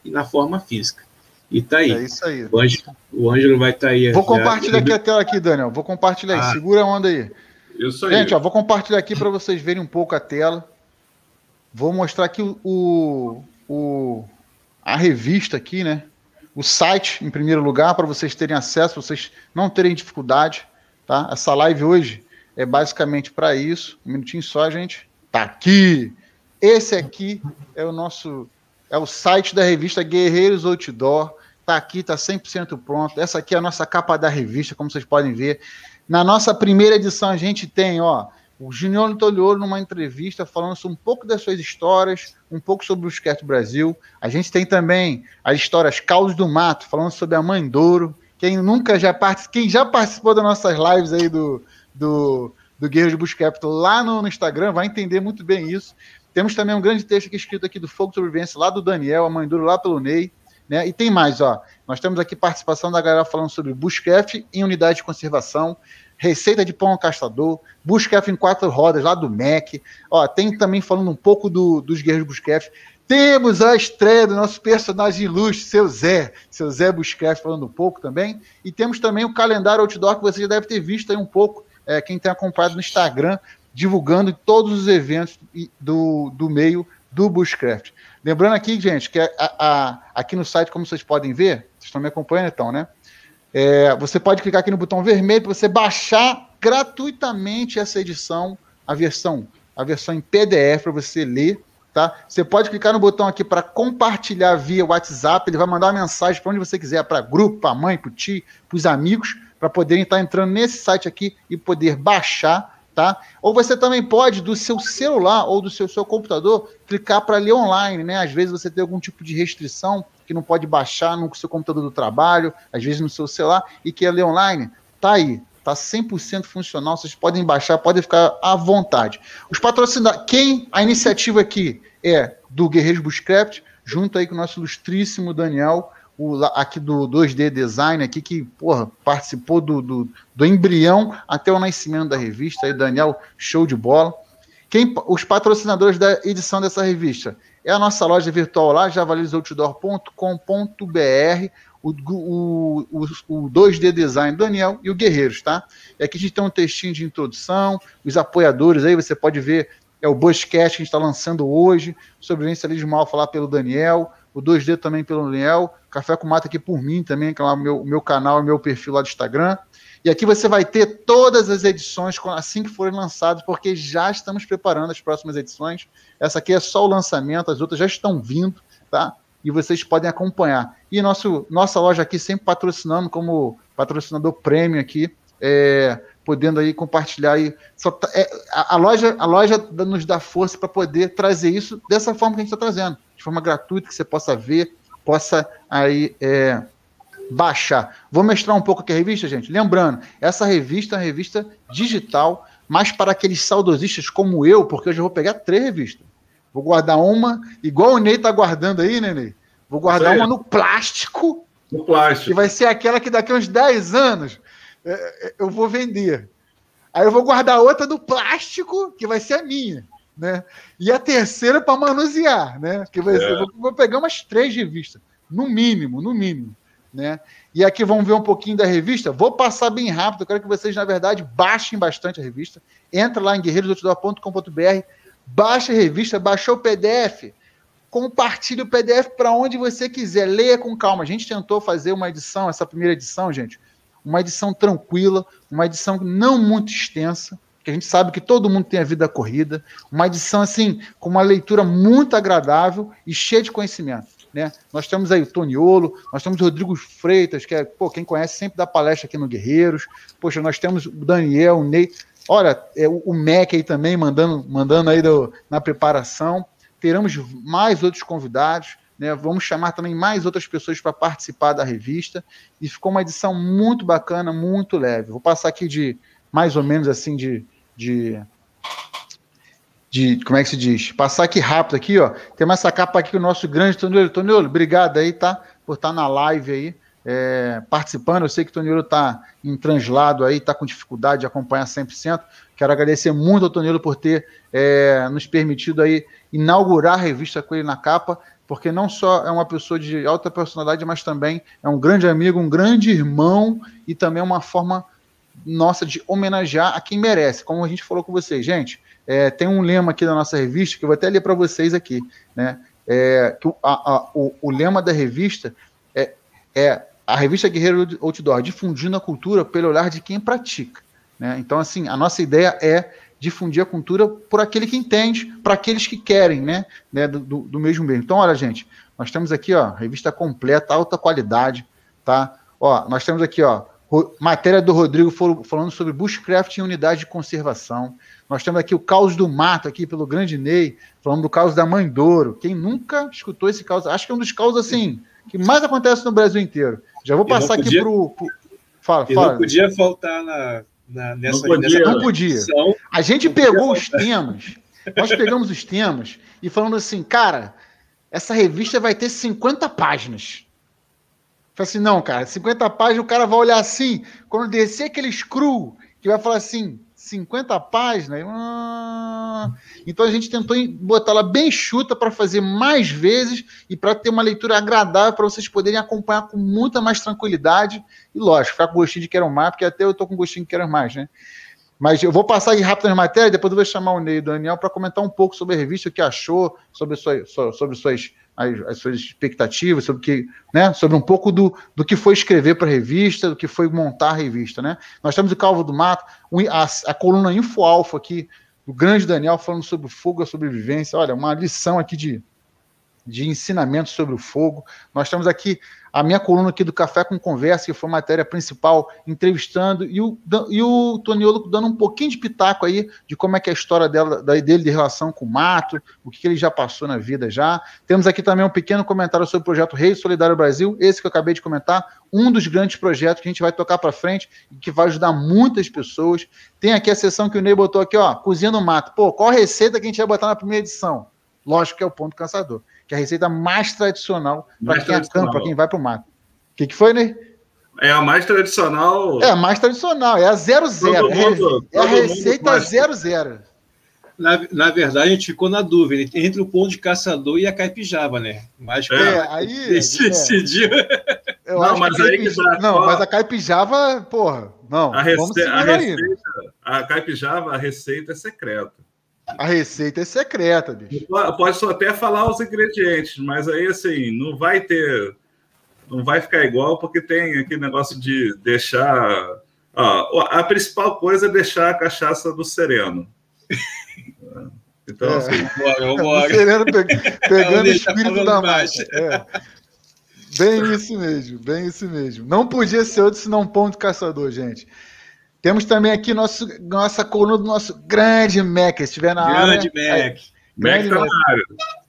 na forma física. E tá aí. É isso aí. O Ângelo, o Ângelo vai estar tá aí. Vou compartilhar aqui a tela aqui, Daniel. Vou compartilhar ah. aí. Segura a onda aí. Isso aí. Gente, ó, vou compartilhar aqui para vocês verem um pouco a tela. Vou mostrar aqui o, o, a revista aqui, né? O site, em primeiro lugar, para vocês terem acesso, vocês não terem dificuldade, tá? Essa live hoje é basicamente para isso. Um minutinho só, gente. Tá aqui. Esse aqui é o nosso é o site da revista Guerreiros Outdoor. Tá aqui, tá 100% pronto. Essa aqui é a nossa capa da revista, como vocês podem ver. Na nossa primeira edição, a gente tem, ó, o Junior Tolioro numa entrevista falando um pouco das suas histórias, um pouco sobre o Skate Brasil. A gente tem também as histórias Caos do Mato, falando sobre a Mãe Douro. Quem nunca já participou, quem já participou das nossas lives aí do, do, do Guerreiro de Bush Capital lá no, no, Instagram vai entender muito bem isso. Temos também um grande texto aqui escrito aqui do Fogo Sobrevivência, lá do Daniel, a Mãe Douro lá pelo Ney. Né? E tem mais, ó. Nós temos aqui participação da galera falando sobre bushcraft em unidade de conservação, receita de pão caçador, bushcraft em quatro rodas lá do MEC. Ó, tem também falando um pouco do, dos guerreiros bushcraft. Temos a estreia do nosso personagem ilustre, seu Zé, seu Zé Bushcraft falando um pouco também. E temos também o calendário outdoor que você já deve ter visto aí um pouco, é, quem tem acompanhado no Instagram, divulgando todos os eventos do, do meio do Bushcraft. Lembrando aqui, gente, que a, a, aqui no site, como vocês podem ver, vocês estão me acompanhando então, né? É, você pode clicar aqui no botão vermelho para você baixar gratuitamente essa edição, a versão, a versão em PDF para você ler, tá? Você pode clicar no botão aqui para compartilhar via WhatsApp, ele vai mandar uma mensagem para onde você quiser, para grupo, para mãe, para o tio, para os amigos, para poderem estar entrando nesse site aqui e poder baixar tá? Ou você também pode, do seu celular ou do seu, seu computador, clicar para ler online, né? Às vezes você tem algum tipo de restrição que não pode baixar no seu computador do trabalho, às vezes no seu celular, e quer ler online. Tá aí, tá 100% funcional, vocês podem baixar, podem ficar à vontade. Os patrocinadores, quem a iniciativa aqui é do Guerreiros Bushcraft, junto aí com o nosso ilustríssimo Daniel, o, aqui do 2D Design, aqui, que porra, participou do, do, do, embrião até o nascimento da revista, aí, Daniel, show de bola. Quem, os patrocinadores da edição dessa revista é a nossa loja virtual lá, javalisoutdoor.com.br, o, o, o, o 2D Design Daniel e o Guerreiros, tá? E aqui a gente tem um textinho de introdução, os apoiadores aí, você pode ver, é o Bushcast que a gente está lançando hoje, sobrevivência ali de mal falar pelo Daniel, o 2D também pelo Daniel, Café com Mata aqui por mim também, que é o meu, meu canal, meu perfil lá do Instagram. E aqui você vai ter todas as edições assim que forem lançadas, porque já estamos preparando as próximas edições. Essa aqui é só o lançamento, as outras já estão vindo, tá? E vocês podem acompanhar. E nosso, nossa loja aqui sempre patrocinando como patrocinador prêmio aqui, é, podendo aí compartilhar aí. Tá, é, a, a, loja, a loja nos dá força para poder trazer isso dessa forma que a gente está trazendo, de forma gratuita, que você possa ver, possa aí é, baixar. Vou mostrar um pouco aqui a revista, gente. Lembrando, essa revista é uma revista digital, mas para aqueles saudosistas como eu, porque eu já vou pegar três revistas. Vou guardar uma, igual o Ney tá guardando aí, né, Ney? Vou guardar uma no plástico. No plástico. Que vai ser aquela que daqui a uns 10 anos é, é, eu vou vender. Aí eu vou guardar outra do plástico, que vai ser a minha. Né? E a terceira para manusear, né? Que vai ser, é. vou, pegar umas três revistas, no mínimo, no mínimo, né? E aqui vamos ver um pouquinho da revista. Vou passar bem rápido, eu quero que vocês, na verdade, baixem bastante a revista. Entra lá em guerreirosoutdoor.com.br, baixa a revista, baixou o PDF, compartilhe o PDF para onde você quiser, leia com calma. A gente tentou fazer uma edição, essa primeira edição, gente, uma edição tranquila, uma edição não muito extensa, que a gente sabe que todo mundo tem a vida corrida, uma edição assim com uma leitura muito agradável e cheia de conhecimento. Né? Nós temos aí o Toniolo, nós temos o Rodrigo Freitas, que é, pô, quem conhece sempre dá palestra aqui no Guerreiros. Poxa, nós temos o Daniel, o Ney. Olha, é, o Mac aí também mandando, mandando aí do, na preparação. Teremos mais outros convidados. Né? Vamos chamar também mais outras pessoas para participar da revista. E ficou uma edição muito bacana, muito leve. Vou passar aqui de mais ou menos assim de, de, de como é que se diz? Passar aqui rápido aqui, ó. Tem mais essa capa aqui o nosso grande Toniolo. Toniolo, obrigado aí, tá? Por estar tá na live aí. É, participando. Eu sei que o Toniolo está em translado aí, está com dificuldade de acompanhar 100%. Quero agradecer muito ao Toniolo por ter é, nos permitido aí inaugurar a revista com ele na capa porque não só é uma pessoa de alta personalidade, mas também é um grande amigo, um grande irmão e também uma forma nossa de homenagear a quem merece. Como a gente falou com vocês, gente, é, tem um lema aqui da nossa revista que eu vou até ler para vocês aqui, né? É, que a, a, o, o, lema da revista é, é a revista Guerreiro Outdoor, difundindo a cultura pelo olhar de quem pratica. Né? Então, assim, a nossa ideia é difundir a cultura por aquele que entende, para aqueles que querem, né? né do, do, mesmo bem. Então, olha, gente, nós temos aqui, ó, revista completa, alta qualidade, tá? Ó, nós temos aqui, ó, matéria do Rodrigo falando sobre bushcraft em unidade de conservação. Nós temos aqui o caos do mato, aqui pelo Grande Ney, falando do caos da Mãe Douro. Quem nunca escutou esse caos? Acho que é um dos causos, assim, que mais acontece no Brasil inteiro. Já vou passar aqui para o. Fala, fala. Não podia faltar na, na, nessa, não podia. Nessa não podia. A gente pegou os temas, nós pegamos os temas e falando assim, cara, essa revista vai ter 50 páginas. Falei assim, não, cara, 50 páginas, o cara vai olhar assim, quando descer aquele screw, que vai falar assim, 50 páginas. Ah. Então a gente tentou botar ela bem chuta para fazer mais vezes e para ter uma leitura agradável para vocês poderem acompanhar com muita mais tranquilidade. E lógico, ficar com gostinho de quero mais, porque até eu tô com gostinho de quero mais, né? Mas eu vou passar aqui rápido nas matérias, depois eu vou chamar o Ney e o Daniel para comentar um pouco sobre a revista, o que achou, sobre, sua, sobre suas as, as, suas expectativas, sobre, que, né, sobre um pouco do, do que foi escrever para a revista, do que foi montar a revista. Né? Nós temos o Calvo do Mato, a, a coluna Info Alfa aqui, do grande Daniel, falando sobre fogo e a sobrevivência. Olha, uma lição aqui de, de ensinamento sobre o fogo. Nós temos aqui a minha coluna aqui do Café com Conversa, que foi a matéria principal, entrevistando, e o, e o Toniolo dando um pouquinho de pitaco aí de como é que é a história dela, dele de relação com o mato, o que, ele já passou na vida já. Temos aqui também um pequeno comentário sobre o projeto Rei Solidário Brasil, esse que eu acabei de comentar, um dos grandes projetos que a gente vai tocar para frente e que vai ajudar muitas pessoas. Tem aqui a sessão que o Ney botou aqui, ó, cozinha no mato. Pô, qual receita que a gente vai botar na primeira edição? Lógico que é o ponto caçador que é a receita mais tradicional para quem acampa, para quem vai para o mato. O que, que foi, né? É a mais tradicional. É a mais tradicional, é a 00. É, é a receita 00. Na, na verdade, a gente ficou na dúvida entre o pão de caçador e a caipijava, né? Mas é, aí. Esse, é. dia. Eu não, mas aí que dá, Não, ó, mas a caipijava, porra, não. A, rece... a receita, a caipijava, a receita é secreta. A receita é secreta, bicho. Pode só até falar os ingredientes, mas aí assim, não vai ter. Não vai ficar igual, porque tem aquele negócio de deixar Ó, a principal coisa é deixar a cachaça do sereno. Então, é. assim, bora, bora. O sereno pegando o espírito da marcha. É. Bem isso mesmo, bem isso mesmo. Não podia ser outro senão um pão de caçador, gente. Temos também aqui nosso, nossa coluna do nosso grande Mac. Se estiver na grande área. Mac. Mac tá na área.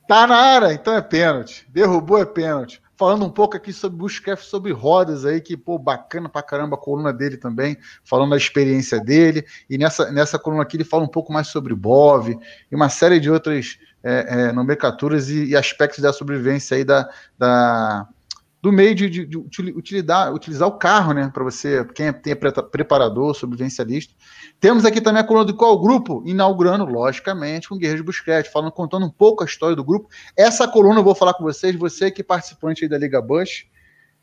Tá na área, então é pênalti. Derrubou é pênalti. Falando um pouco aqui sobre Bushcraft, sobre rodas aí, que, pô, bacana pra caramba a coluna dele também, falando da experiência dele. E nessa, nessa coluna aqui ele fala um pouco mais sobre BOV e uma série de outras é, é, nomenclaturas e, e, aspectos da sobrevivência aí da, da, do meio de, de, de utilizar, o carro, né? Para você, quem é, tem é preparador, sobrevivencialista. Temos aqui também a coluna do qual grupo, inaugurando, logicamente, com Guerreiros Busquete, falando, contando um pouco a história do grupo. Essa coluna eu vou falar com vocês, você que é participante da Liga Bush,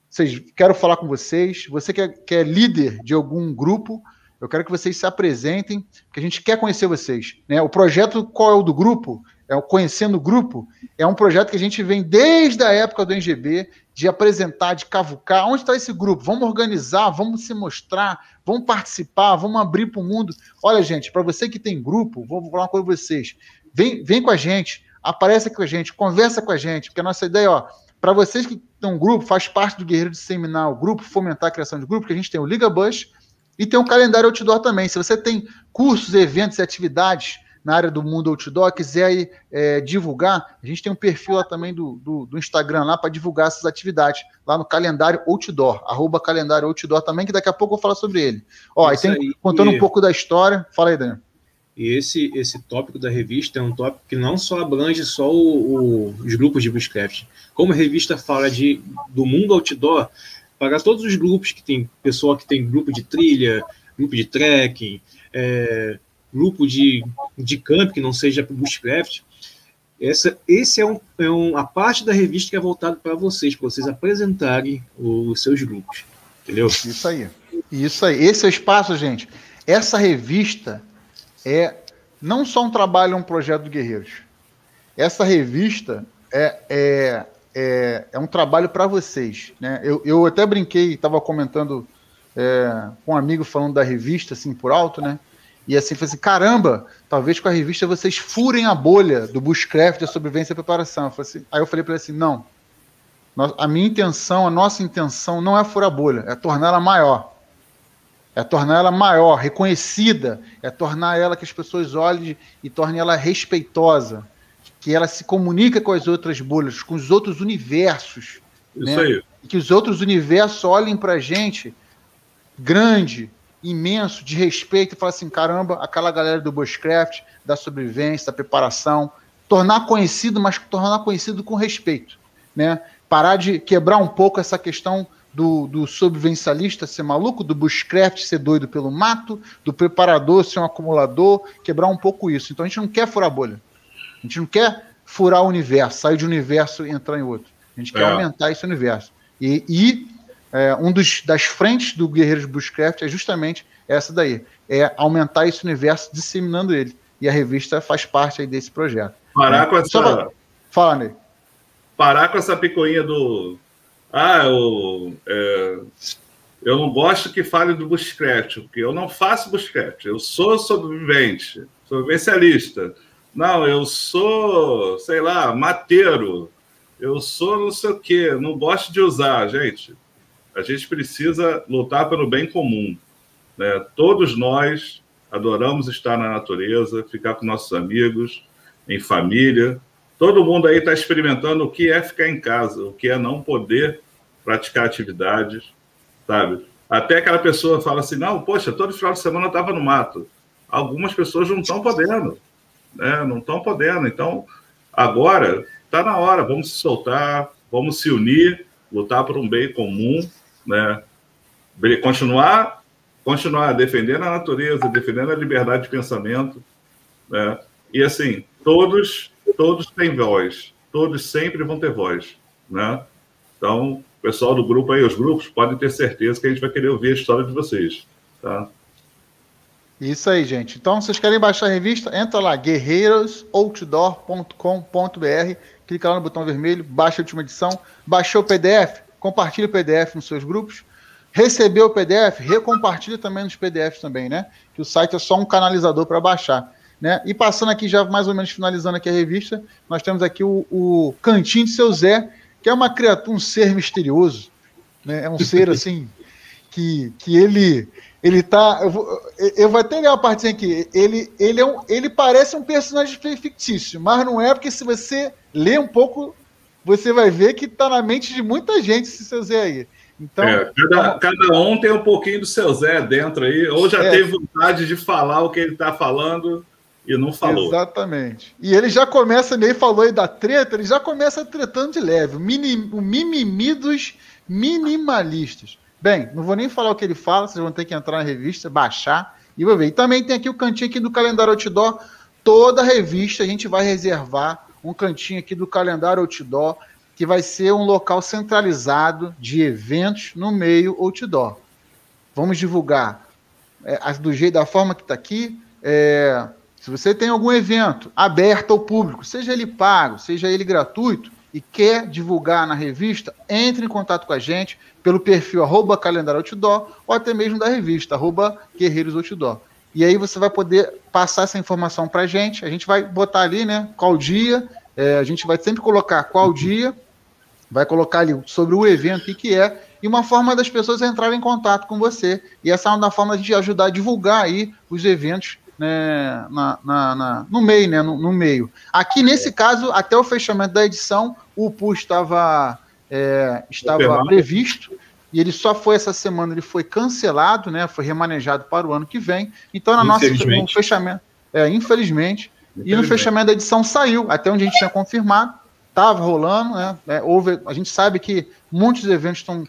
vocês, quero falar com vocês, você que é, que é líder de algum grupo, eu quero que vocês se apresentem, que a gente quer conhecer vocês. Né? O projeto qual é o do grupo? É o Conhecendo o Grupo, é um projeto que a gente vem desde a época do NGB, de apresentar, de cavucar. Onde está esse grupo? Vamos organizar, vamos se mostrar, vamos participar, vamos abrir para o mundo. Olha, gente, para você que tem grupo, vou falar uma coisa para vocês. Vem, vem com a gente, aparece com a gente, conversa com a gente, porque a nossa ideia, ó, para vocês que têm um grupo, faz parte do Guerreiro de Seminar, o grupo fomentar a criação de grupo, que a gente tem o Liga Bush e tem o calendário outdoor também. Se você tem cursos, eventos e atividades na área do mundo outdoor, quiser aí, é, divulgar, a gente tem um perfil lá também do, do, do Instagram lá para divulgar essas atividades, lá no calendário outdoor, arroba calendário outdoor também, que daqui a pouco eu vou falar sobre ele. Ó, e tem, aí, contando e... um pouco da história, fala aí, Daniel. E esse, esse tópico da revista é um tópico que não só abrange só o, o, os grupos de bushcraft. Como a revista fala de, do mundo outdoor, para todos os grupos que tem pessoa que tem grupo de trilha, grupo de trekking, é, grupo de, de camp que não seja bushcraft, essa esse é, um, é um, a parte da revista que é voltada para vocês, para vocês apresentarem os seus grupos. Entendeu? Isso aí. Isso aí. Esse é o espaço, gente. Essa revista é não só um trabalho, um projeto do Guerreiros. Essa revista é, é, é, é um trabalho para vocês. Né? Eu, eu até brinquei, estava comentando é, com um amigo falando da revista, assim, por alto, né? E assim, falei assim, caramba, talvez com a revista vocês furem a bolha do bushcraft, da sobrevivência e preparação. Eu assim, aí eu falei para ele assim, não. A minha intenção, a nossa intenção não é furar a bolha, é torná-la maior. É tornar ela maior, reconhecida, é tornar ela que as pessoas olhem e tornem ela respeitosa, que ela se comunica com as outras bolhas, com os outros universos. Isso né? aí. E que os outros universos olhem para a gente grande, imenso de respeito e falar assim: caramba, aquela galera do Bushcraft, da sobrevivência, da preparação, tornar conhecido, mas tornar conhecido com respeito. Né? Parar de quebrar um pouco essa questão do, do sobrevivencialista ser maluco, do bushcraft ser doido pelo mato, do preparador ser um acumulador, quebrar um pouco isso. Então a gente não quer furar a bolha. A gente não quer furar o universo, sair de um universo e entrar em outro. A gente quer é. aumentar esse universo. E, e é, um dos das frentes do Guerreiros Bushcraft é justamente essa daí, é aumentar esse universo disseminando ele. E a revista faz parte aí desse projeto. Parar é, com essa. Pra... Fala, Ney. Parar com essa picoinha do. Ah, eu, é... eu não gosto que fale do Bushcraft, porque eu não faço Bushcraft, eu sou sobrevivente, sobrevivencialista. Não, eu sou, sei lá, mateiro. Eu sou não sei o quê, não gosto de usar, gente a gente precisa lutar pelo bem comum. Né? Todos nós adoramos estar na natureza, ficar com nossos amigos, em família. Todo mundo aí está experimentando o que é ficar em casa, o que é não poder praticar atividades, sabe? Até aquela pessoa fala assim: não, poxa, todo final de semana eu estava no mato. Algumas pessoas não estão podendo, né? não estão podendo. Então, agora está na hora, vamos se soltar, vamos se unir, lutar por um bem comum né? Continuar, continuar defendendo a natureza, defendendo a liberdade de pensamento, né? E assim, todos, todos têm voz, todos sempre vão ter voz, né? Então, pessoal do grupo aí, os grupos, podem ter certeza que a gente vai querer ouvir a história de vocês, tá? Isso aí, gente. Então, vocês querem baixar a revista? Entra lá, guerreirosoutdoor.com.br, clica lá no botão vermelho, baixa a última edição, baixou o PDF, compartilhe o PDF nos seus grupos. recebeu o PDF, recompartilha também nos PDFs também, né? Que o site é só um canalizador para baixar. Né? E passando aqui, já mais ou menos finalizando aqui a revista, nós temos aqui o, o Cantinho de Seu Zé, que é uma criatura, um ser misterioso. Né? É um ser assim que, que ele ele tá. Eu vou, eu vou até ler uma partezinha aqui. Ele, ele, é um, ele parece um personagem fictício, mas não é, porque se você ler um pouco, você vai ver que está na mente de muita gente esse seu Zé aí. Então, é, cada, cada, um tem um pouquinho do seu Zé dentro aí, ou já é, teve vontade de falar o que ele está falando e não falou. Exatamente. E ele já começa, nem falou aí da treta, ele já começa tretando de leve. O, o mimimi dos minimalistas. Bem, não vou nem falar o que ele fala, vocês vão ter que entrar na revista, baixar e vou ver. E também tem aqui o cantinho aqui do calendário outdoor. Toda revista a gente vai reservar um cantinho aqui do calendário outdoor, que vai ser um local centralizado de eventos no meio outdoor. Vamos divulgar é, do jeito da forma que está aqui. É, se você tem algum evento aberto ao público, seja ele pago, seja ele gratuito, e quer divulgar na revista, entre em contato com a gente pelo perfil arroba calendário outdoor ou até mesmo da revista, arroba guerreiros outdoor. E aí você vai poder passar essa informação para a gente, a gente vai botar ali, né, qual dia, é, a gente vai sempre colocar qual dia, vai colocar ali sobre o evento, o que, que é, e uma forma das pessoas entrarem em contato com você. E essa é uma forma de ajudar a divulgar aí os eventos né, na, na, na, no meio, né, no, no, meio. Aqui, nesse caso, até o fechamento da edição, o PU estava, é, estava previsto, e ele só foi essa semana, ele foi cancelado, né, foi remanejado para o ano que vem. Então, na nossa no fechamento, é, infelizmente, infelizmente, e no fechamento da edição saiu, até onde a gente tinha confirmado, estava rolando, né, é, houve, a gente sabe que muitos eventos estão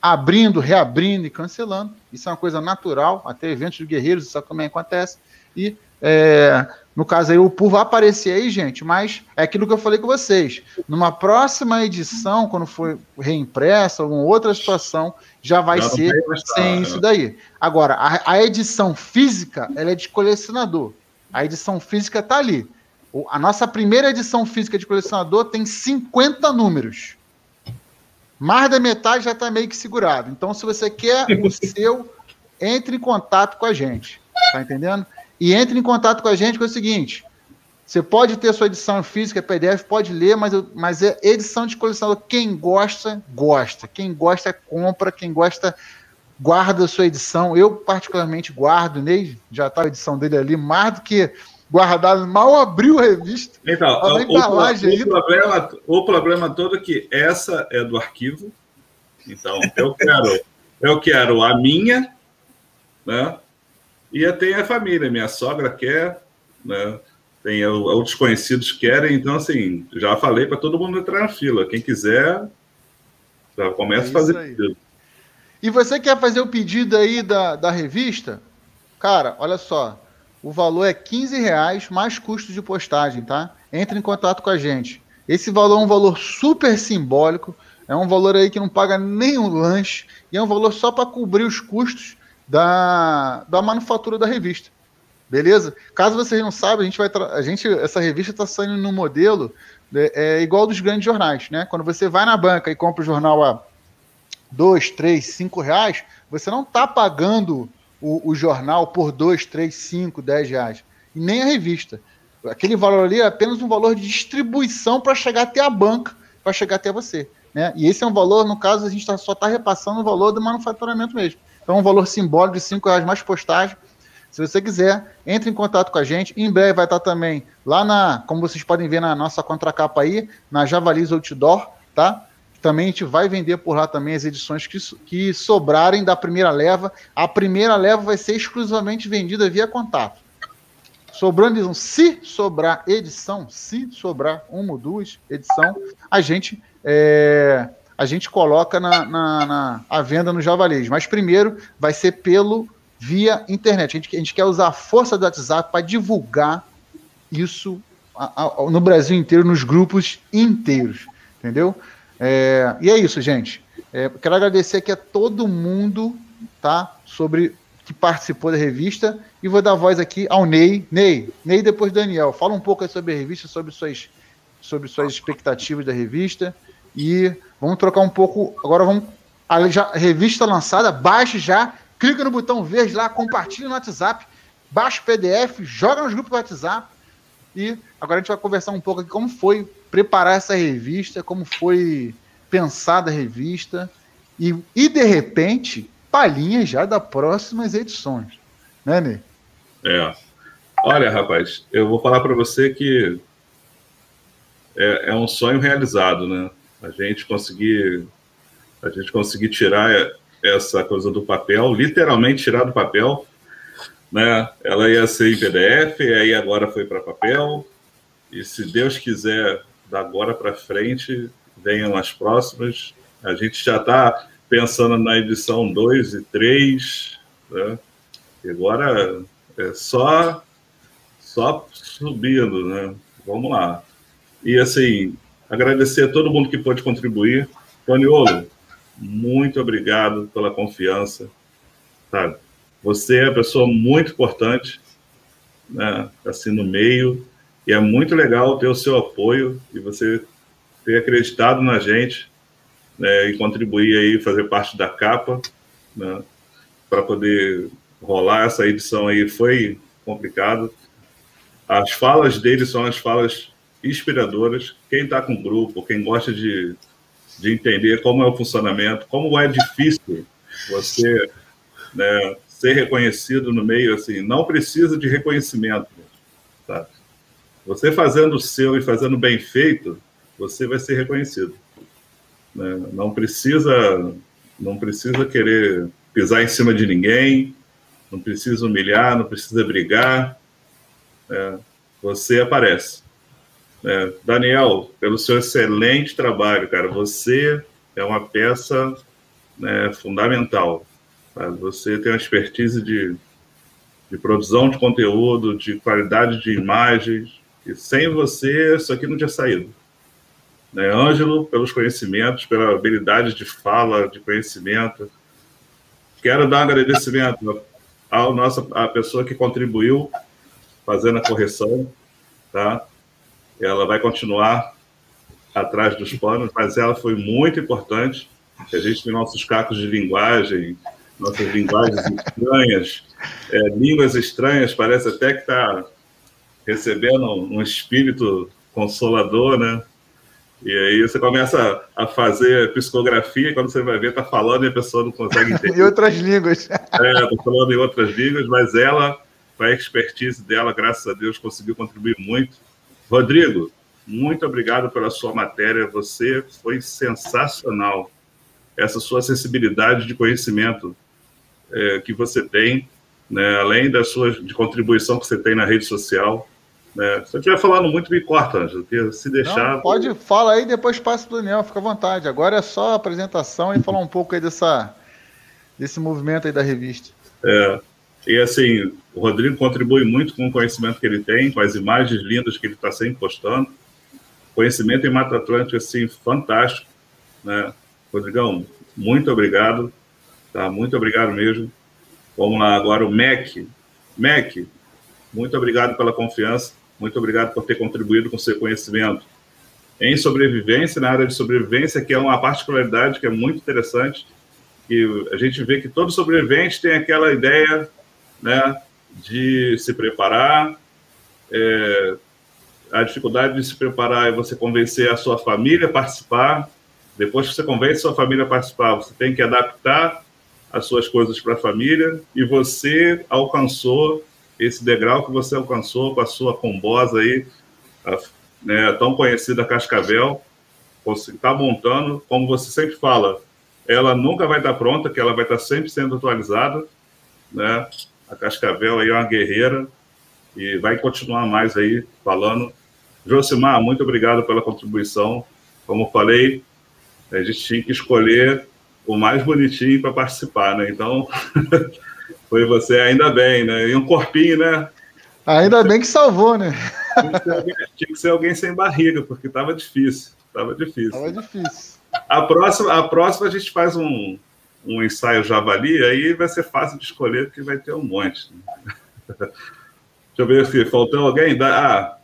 abrindo, reabrindo e cancelando. Isso é uma coisa natural, até eventos de guerreiros isso também acontece. E é, no caso aí, o PUR vai aparecer aí, gente, mas é aquilo que eu falei com vocês. Numa próxima edição, quando for reimpressa, alguma outra situação, já vai ser sem né? isso daí. Agora, a, a, edição física, ela é de colecionador. A edição física está ali. O, a nossa primeira edição física de colecionador tem 50 números. Mais da metade já está meio que segurado. Então, se você quer o seu, entre em contato com a gente. Tá entendendo? E entre em contato com a gente com o seguinte: você pode ter sua edição física, PDF, pode ler, mas, mas é edição de colecionador. Quem gosta, gosta. Quem gosta, compra. Quem gosta, guarda a sua edição. Eu, particularmente, guardo, nem já está a edição dele ali, mais do que guardado, mal abriu a revista. Então, a o, o, problema, o problema todo é que essa é do arquivo. Então, eu quero, eu quero a minha, né? E tem a família, minha sogra quer, né? tem outros conhecidos que querem, então, assim, já falei para todo mundo entrar na fila. Quem quiser, já começa é a fazer pedido. E você quer fazer o pedido aí da, da revista? Cara, olha só, o valor é 15 reais mais custo de postagem, tá? Entre em contato com a gente. Esse valor é um valor super simbólico, é um valor aí que não paga nem um lanche, e é um valor só para cobrir os custos da, da manufatura da revista. Beleza? Caso vocês não saibam, a gente vai a gente essa revista está saindo no modelo é, é, igual dos grandes jornais, né? Quando você vai na banca e compra o jornal a dois, três, cinco reais, você não está pagando o, o, jornal por dois, três, cinco, dez reais e nem a revista. Aquele valor ali é apenas um valor de distribuição para chegar até a banca, para chegar até você. Né? E esse é um valor, no caso, a gente tá, só está repassando o valor do manufaturamento mesmo. Então, um valor simbólico de 5 reais mais postagem. Se você quiser, entre em contato com a gente. Em breve vai estar também lá na, como vocês podem ver na nossa contracapa aí, na Javalis Outdoor, tá? Também a gente vai vender por lá também as edições que, que sobrarem da primeira leva. A primeira leva vai ser exclusivamente vendida via contato. Sobrando, se sobrar edição, se sobrar uma ou duas edição, a gente é, a gente coloca na, na, na a venda no Javalis. Mas primeiro vai ser pelo via internet. A gente, a gente quer usar a força do WhatsApp para divulgar isso a, a, no Brasil inteiro, nos grupos inteiros. Entendeu? É, e é isso, gente. É, quero agradecer aqui a todo mundo tá, sobre que participou da revista e vou dar voz aqui ao Ney. Ney, Ney depois Daniel. Fala um pouco sobre a revista, sobre suas, sobre suas expectativas da revista e Vamos trocar um pouco. Agora vamos a, já, revista lançada, baixe já, clica no botão verde lá, compartilha no WhatsApp, baixa o PDF, joga nos grupos do WhatsApp. E agora a gente vai conversar um pouco aqui como foi preparar essa revista, como foi pensada a revista e, e de repente, palhinhas já das próximas edições. Né, Ney? É. Olha, rapaz, eu vou falar para você que é, é, um sonho realizado, né? A gente conseguir a gente conseguir tirar essa coisa do papel, literalmente tirar do papel, né? Ela ia ser em PDF, aí agora foi para papel. E se Deus quiser, da agora para frente, venham as próximas. A gente já está pensando na edição 2 e 3, né? E agora é só só subindo, né? Vamos lá. E assim, agradecer a todo mundo que pôde contribuir. Toniolo, muito obrigado pela confiança. Sabe? Você é uma pessoa muito importante, né? assim, no meio, e é muito legal ter o seu apoio e você ter acreditado na gente né? e contribuir aí, fazer parte da capa, né? para poder rolar essa edição aí. Foi complicado. As falas dele são as falas inspiradoras. Quem está com grupo, quem gosta de de entender como é o funcionamento, como é difícil você né, ser reconhecido no meio, assim, não precisa de reconhecimento, sabe? Você fazendo o seu e fazendo bem feito, você vai ser reconhecido. Né? Não precisa, não precisa querer pisar em cima de ninguém, não precisa humilhar, não precisa brigar. Né? Você aparece. É, Daniel, pelo seu excelente trabalho, cara, você é uma peça né, fundamental. Tá? Você tem uma expertise de, de produção de conteúdo, de qualidade de imagens, e sem você isso aqui não tinha saído. Né? Ângelo, pelos conhecimentos, pela habilidade de fala, de conhecimento. Quero dar um agradecimento ao nossa, à pessoa que contribuiu fazendo a correção, tá? Ela vai continuar atrás dos panos, mas ela foi muito importante. A gente tem nossos cacos de linguagem, nossas linguagens estranhas, é, línguas estranhas, parece até que está recebendo um espírito consolador, né? E aí você começa a fazer psicografia, e quando você vai ver, está falando e a pessoa não consegue entender. em outras línguas. É, está falando em outras línguas, mas ela, com a expertise dela, graças a Deus, conseguiu contribuir muito Rodrigo, muito obrigado pela sua matéria. Você foi sensacional. Essa sua sensibilidade de conhecimento é, que você tem, né, além da sua de contribuição que você tem na rede social. Né. Se eu estiver falando muito, me corta, Ângelo, se deixar. Não, pode, fala aí, depois passa para o Daniel, fica à vontade. Agora é só a apresentação e falar um pouco aí dessa, desse movimento aí da revista. É, e assim, o Rodrigo contribui muito com o conhecimento que ele tem, com as imagens lindas que ele está sempre postando. Conhecimento em Mata Atlântica, assim, fantástico. Né? Rodrigão, muito obrigado. Tá? Muito obrigado mesmo. Vamos lá, agora o MEC. MEC, muito obrigado pela confiança. Muito obrigado por ter contribuído com seu conhecimento em sobrevivência, na área de sobrevivência, que é uma particularidade que é muito interessante. Que a gente vê que todo sobrevivente tem aquela ideia né, de se preparar. É, a dificuldade de se preparar é você convencer a sua família a participar. Depois que você convence a sua família a participar, você tem que adaptar as suas coisas para a família e você alcançou esse degrau que você alcançou com a sua combosa aí, a, né, tão conhecida Cascavel, está montando, como você sempre fala, ela nunca vai estar pronta, que ela vai estar sempre sendo atualizada, né? A Cascavel aí é uma guerreira e vai continuar mais aí falando. Josimar, muito obrigado pela contribuição. Como falei, a gente tinha que escolher o mais bonitinho para participar, né? Então, foi você ainda bem, né? E um corpinho, né? Ainda bem que salvou, né? Tinha que ser alguém, que ser alguém sem barriga, porque estava difícil. Estava difícil. Estava difícil. A próxima, a próxima a gente faz um, um ensaio javali, aí vai ser fácil de escolher, porque vai ter um monte. Deixa eu ver se faltou alguém. Ah,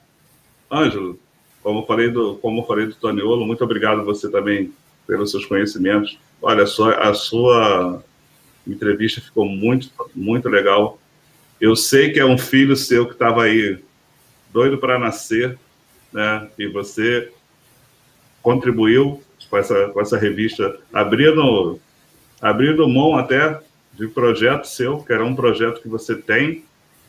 Ângelo, como eu falei do, como falei do Toniolo, muito obrigado você também pelos seus conhecimentos. Olha, sua, a sua entrevista ficou muito, muito legal. Eu sei que é um filho seu que estava aí doido para nascer, né? E você contribuiu com essa, com essa revista, abrindo, abrindo mão até de projeto seu, que era um projeto que você tem,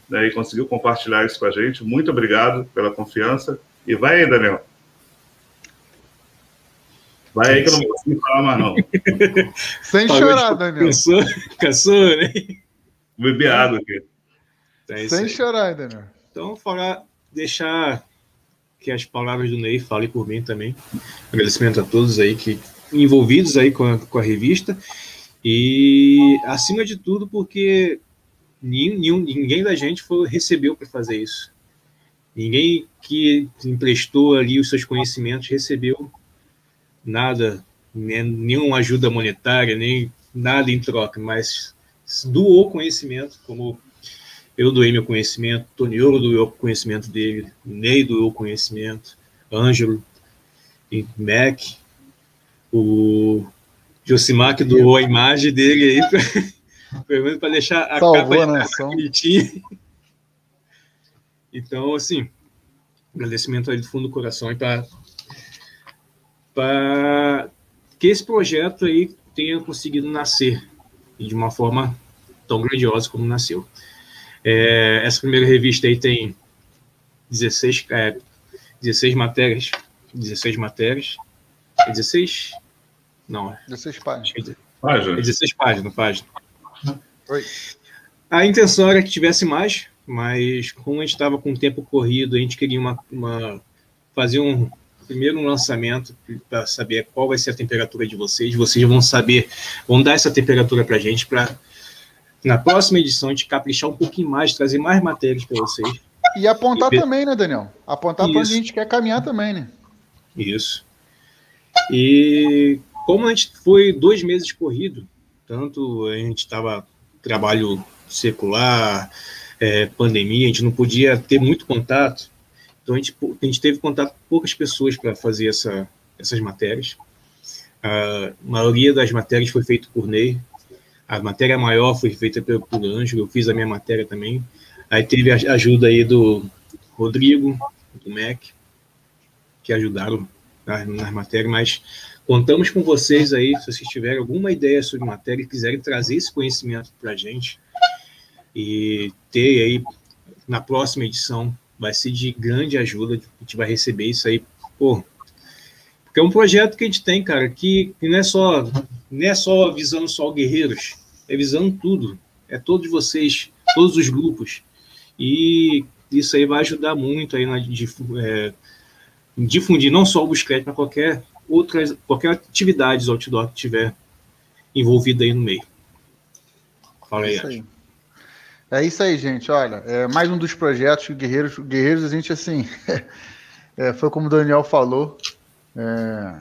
né, e conseguiu compartilhar isso com a gente. Muito obrigado pela confiança. E vai aí, Daniel. Vai aí que eu não consigo falar mais, não. Sem chorar, Daniel. Cansou, cansou, né? Bebi água aqui. É Sem chorar, Daniel. Então, falar, deixar que as palavras do Ney falem por mim também. Agradecimento a todos aí que envolvidos aí com a, com a revista. E, acima de tudo, porque nenhum, ninguém da gente foi, recebeu para fazer isso. Ninguém que emprestou ali os seus conhecimentos recebeu nada, nem, nenhuma ajuda monetária, nem nada em troca, mas doou conhecimento, como eu doei meu conhecimento, Toniolo doou o conhecimento dele, Ney doou o conhecimento, Ângelo, Mac, o Josimar que doou a imagem dele aí, pelo menos para deixar a Salvou capa a bonitinha. Então, assim, agradecimento aí do fundo do coração para que esse projeto aí tenha conseguido nascer de uma forma tão grandiosa como nasceu. É, essa primeira revista aí tem 16, é, 16 matérias, 16 matérias, 16? Não. 16 páginas. Página. 16 páginas, página. Oi. A intenção era que tivesse mais, mas como a gente estava com o tempo corrido, a gente queria uma, uma fazer um primeiro um lançamento para saber qual vai ser a temperatura de vocês. Vocês vão saber, vão dar essa temperatura para a gente para na próxima edição a gente caprichar um pouquinho mais, trazer mais matérias para vocês. E apontar e também, né, Daniel? Apontar para onde a gente quer caminhar também, né? Isso. E como a gente foi dois meses corrido, tanto a gente estava trabalho secular, é, pandemia, a gente não podia ter muito contato, então a gente, a gente teve contato com poucas pessoas para fazer essa, essas matérias. A maioria das matérias foi feita por Ney, a matéria maior foi feita pelo, por Ângelo, eu fiz a minha matéria também. Aí teve a ajuda aí do Rodrigo, do MEC, que ajudaram nas, nas matérias, mas contamos com vocês aí, se vocês tiverem alguma ideia sobre matéria e quiserem trazer esse conhecimento para a gente. E ter aí na próxima edição, vai ser de grande ajuda, a gente vai receber isso aí, pô, porque é um projeto que a gente tem, cara, que, que não é só não é só visando só guerreiros, é visando tudo, é todos vocês, todos os grupos. E isso aí vai ajudar muito aí na é, difundir não só o Buscret, mas qualquer outras qualquer atividade outdoor que tiver envolvida aí no meio. Fala aí, é isso aí. É isso aí, gente. Olha, é mais um dos projetos Guerreiros. Guerreiros, a gente assim, é, foi como o Daniel falou. É,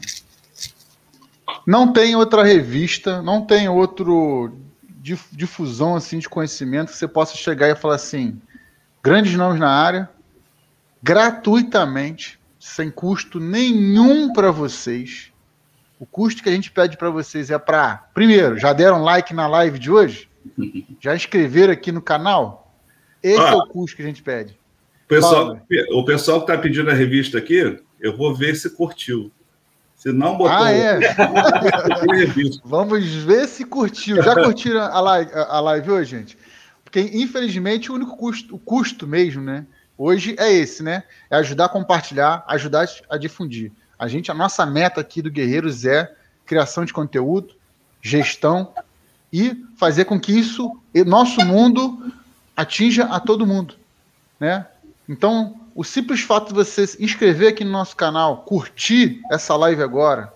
não tem outra revista, não tem outro difusão assim de conhecimento que você possa chegar e falar assim, grandes nomes na área, gratuitamente, sem custo nenhum para vocês. O custo que a gente pede para vocês é para, primeiro, já deram like na live de hoje? Já inscreveram aqui no canal? Esse ah, é o custo que a gente pede. Pessoal, o pessoal que está pedindo a revista aqui, eu vou ver se curtiu. Se não botou. Ah, é. Vamos ver se curtiu. Já curtiram a live, a live hoje, gente? Porque, infelizmente, o único custo, o custo mesmo, né? Hoje é esse, né? É ajudar a compartilhar, ajudar a difundir. A gente, a nossa meta aqui do Guerreiros é criação de conteúdo, gestão e fazer com que isso, nosso mundo, atinja a todo mundo, né? Então, o simples fato de você se inscrever aqui no nosso canal, curtir essa live agora,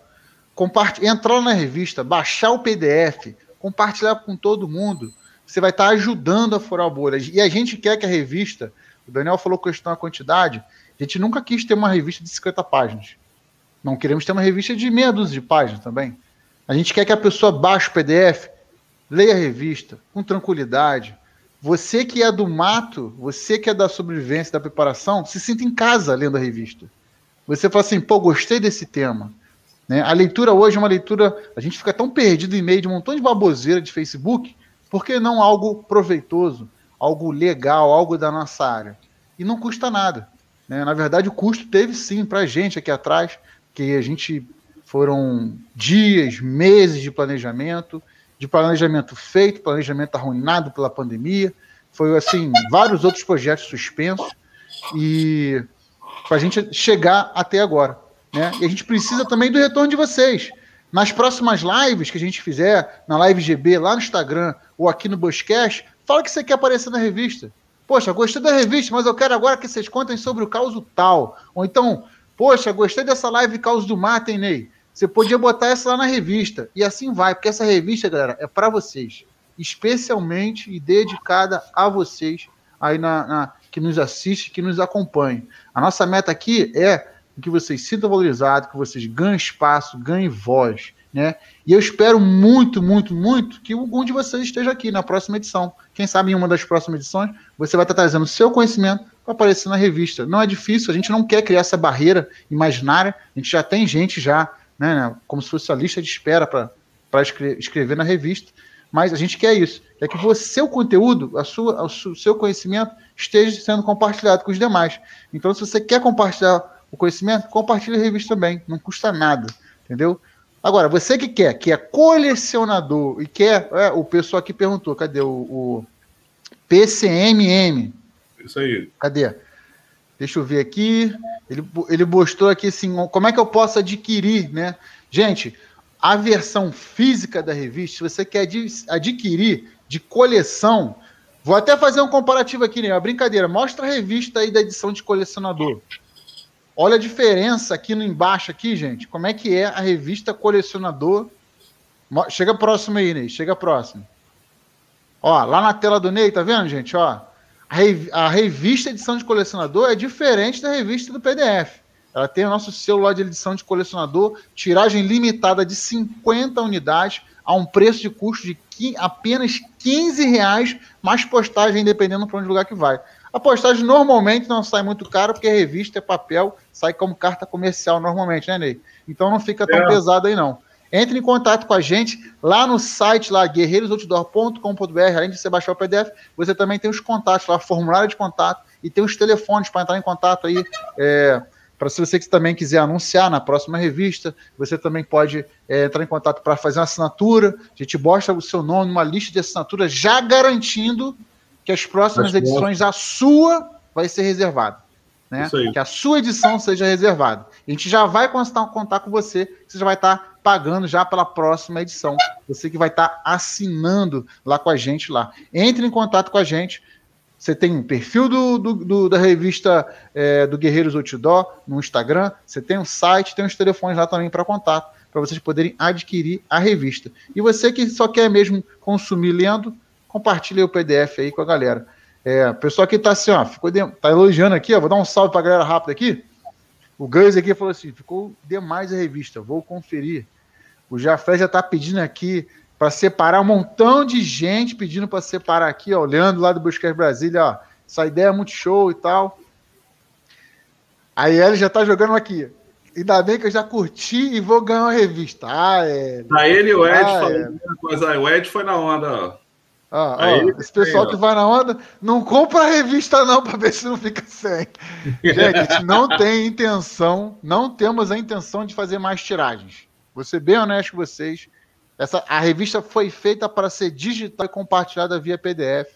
entrar na revista, baixar o PDF, compartilhar com todo mundo, você vai estar ajudando a furar bolha. E a gente quer que a revista, o Daniel falou questão da quantidade, a gente nunca quis ter uma revista de 50 páginas. Não queremos ter uma revista de meia dúzia de páginas também. A gente quer que a pessoa baixe o PDF, leia a revista com tranquilidade, você que é do mato, você que é da sobrevivência, da preparação, se sinta em casa lendo a revista. Você fala assim, pô, gostei desse tema. Né? A leitura hoje é uma leitura. A gente fica tão perdido em meio de um montão de baboseira de Facebook, por que não algo proveitoso, algo legal, algo da nossa área? E não custa nada. Né? Na verdade, o custo teve sim para a gente aqui atrás, que a gente foram dias, meses de planejamento, de planejamento feito, planejamento arruinado pela pandemia, foi assim, vários outros projetos suspensos e para a gente chegar até agora. Né? E a gente precisa também do retorno de vocês. Nas próximas lives que a gente fizer, na Live GB, lá no Instagram ou aqui no Buscast, fala que você quer aparecer na revista. Poxa, gostei da revista, mas eu quero agora que vocês contem sobre o caos tal. Ou então, poxa, gostei dessa live caos do Matem, Ney. Você podia botar essa lá na revista. E assim vai, porque essa revista, galera, é para vocês. Especialmente e dedicada a vocês aí na, na que nos assiste, que nos acompanhe. A nossa meta aqui é que vocês sintam valorizados, que vocês ganhem espaço, ganhem voz, né? E eu espero muito, muito, muito que algum de vocês esteja aqui na próxima edição. Quem sabe em uma das próximas edições você vai estar trazendo o seu conhecimento para aparecer na revista. Não é difícil, a gente não quer criar essa barreira imaginária, a gente já tem gente já, né, né como se fosse a lista de espera para escrever na revista, mas a gente quer isso, quer que o seu conteúdo, a sua, o seu conhecimento esteja sendo compartilhado com os demais. Então, se você quer compartilhar o conhecimento, compartilhe a revista também, não custa nada, entendeu? Agora, você que quer, que é colecionador e quer, é, o pessoal aqui perguntou, cadê o, o PCMM? Isso aí. Cadê? Deixa eu ver aqui. Ele, ele mostrou aqui assim, como é que eu posso adquirir, né? Gente, a versão física da revista, se você quer adquirir de coleção, vou até fazer um comparativo aqui, né? Uma brincadeira. Mostra a revista aí da edição de colecionador. Olha a diferença aqui no embaixo aqui, gente. Como é que é a revista colecionador? Chega próximo aí, Ney. Chega próximo. Ó, lá na tela do Ney, tá vendo, gente? Ó, a revista edição de colecionador é diferente da revista do PDF. Ela tem o nosso celular de edição de colecionador, tiragem limitada de 50 unidades, a um preço de custo de apenas 15 reais, mais postagem, dependendo para onde lugar que vai. A postagem normalmente não sai muito cara, porque revista é papel, sai como carta comercial normalmente, né, Ney? Então não fica tão é. pesado aí, não. Entre em contato com a gente lá no site lá guerreirosoutdoor.com.br, além de você baixar o PDF, você também tem os contatos lá, formulário de contato e tem os telefones para entrar em contato aí. É, para se você também quiser anunciar na próxima revista, você também pode é, entrar em contato para fazer uma assinatura. A gente mostra o seu nome numa lista de assinaturas, já garantindo que as próximas edições, a sua vai ser reservada. Né? Que a sua edição seja reservada. A gente já vai contar, contar com você, você já vai estar pagando já pela próxima edição. Você que vai estar assinando lá com a gente lá. Entre em contato com a gente. Você tem um perfil do, do, do da revista é, do Guerreiros Outdoor no Instagram. Você tem um site, tem os telefones lá também para contato, para vocês poderem adquirir a revista. E você que só quer mesmo consumir lendo, compartilha o PDF aí com a galera. É, o pessoal aqui tá assim, ó, ficou de, tá elogiando aqui, ó, vou dar um salve pra galera rápido aqui. O Gans aqui falou assim, ficou demais a revista, vou conferir. O Jafé já tá pedindo aqui para separar um montão de gente pedindo para separar aqui, ó, o Leandro lá do Buscar Brasília, ó, essa ideia é muito show e tal. Aí ele já tá jogando aqui. Ainda bem que eu já curti e vou ganhar uma revista. Ah, é. Ele e o Ed ah, falando é. coisa. O Ed foi na onda, ó. Ah, ó, esse pessoal que vai na onda, não compra a revista não para ver se não fica sem. Gente não tem intenção, não temos a intenção de fazer mais tiragens. Vou ser bem honesto com vocês. Essa, a revista foi feita para ser digital e compartilhada via PDF.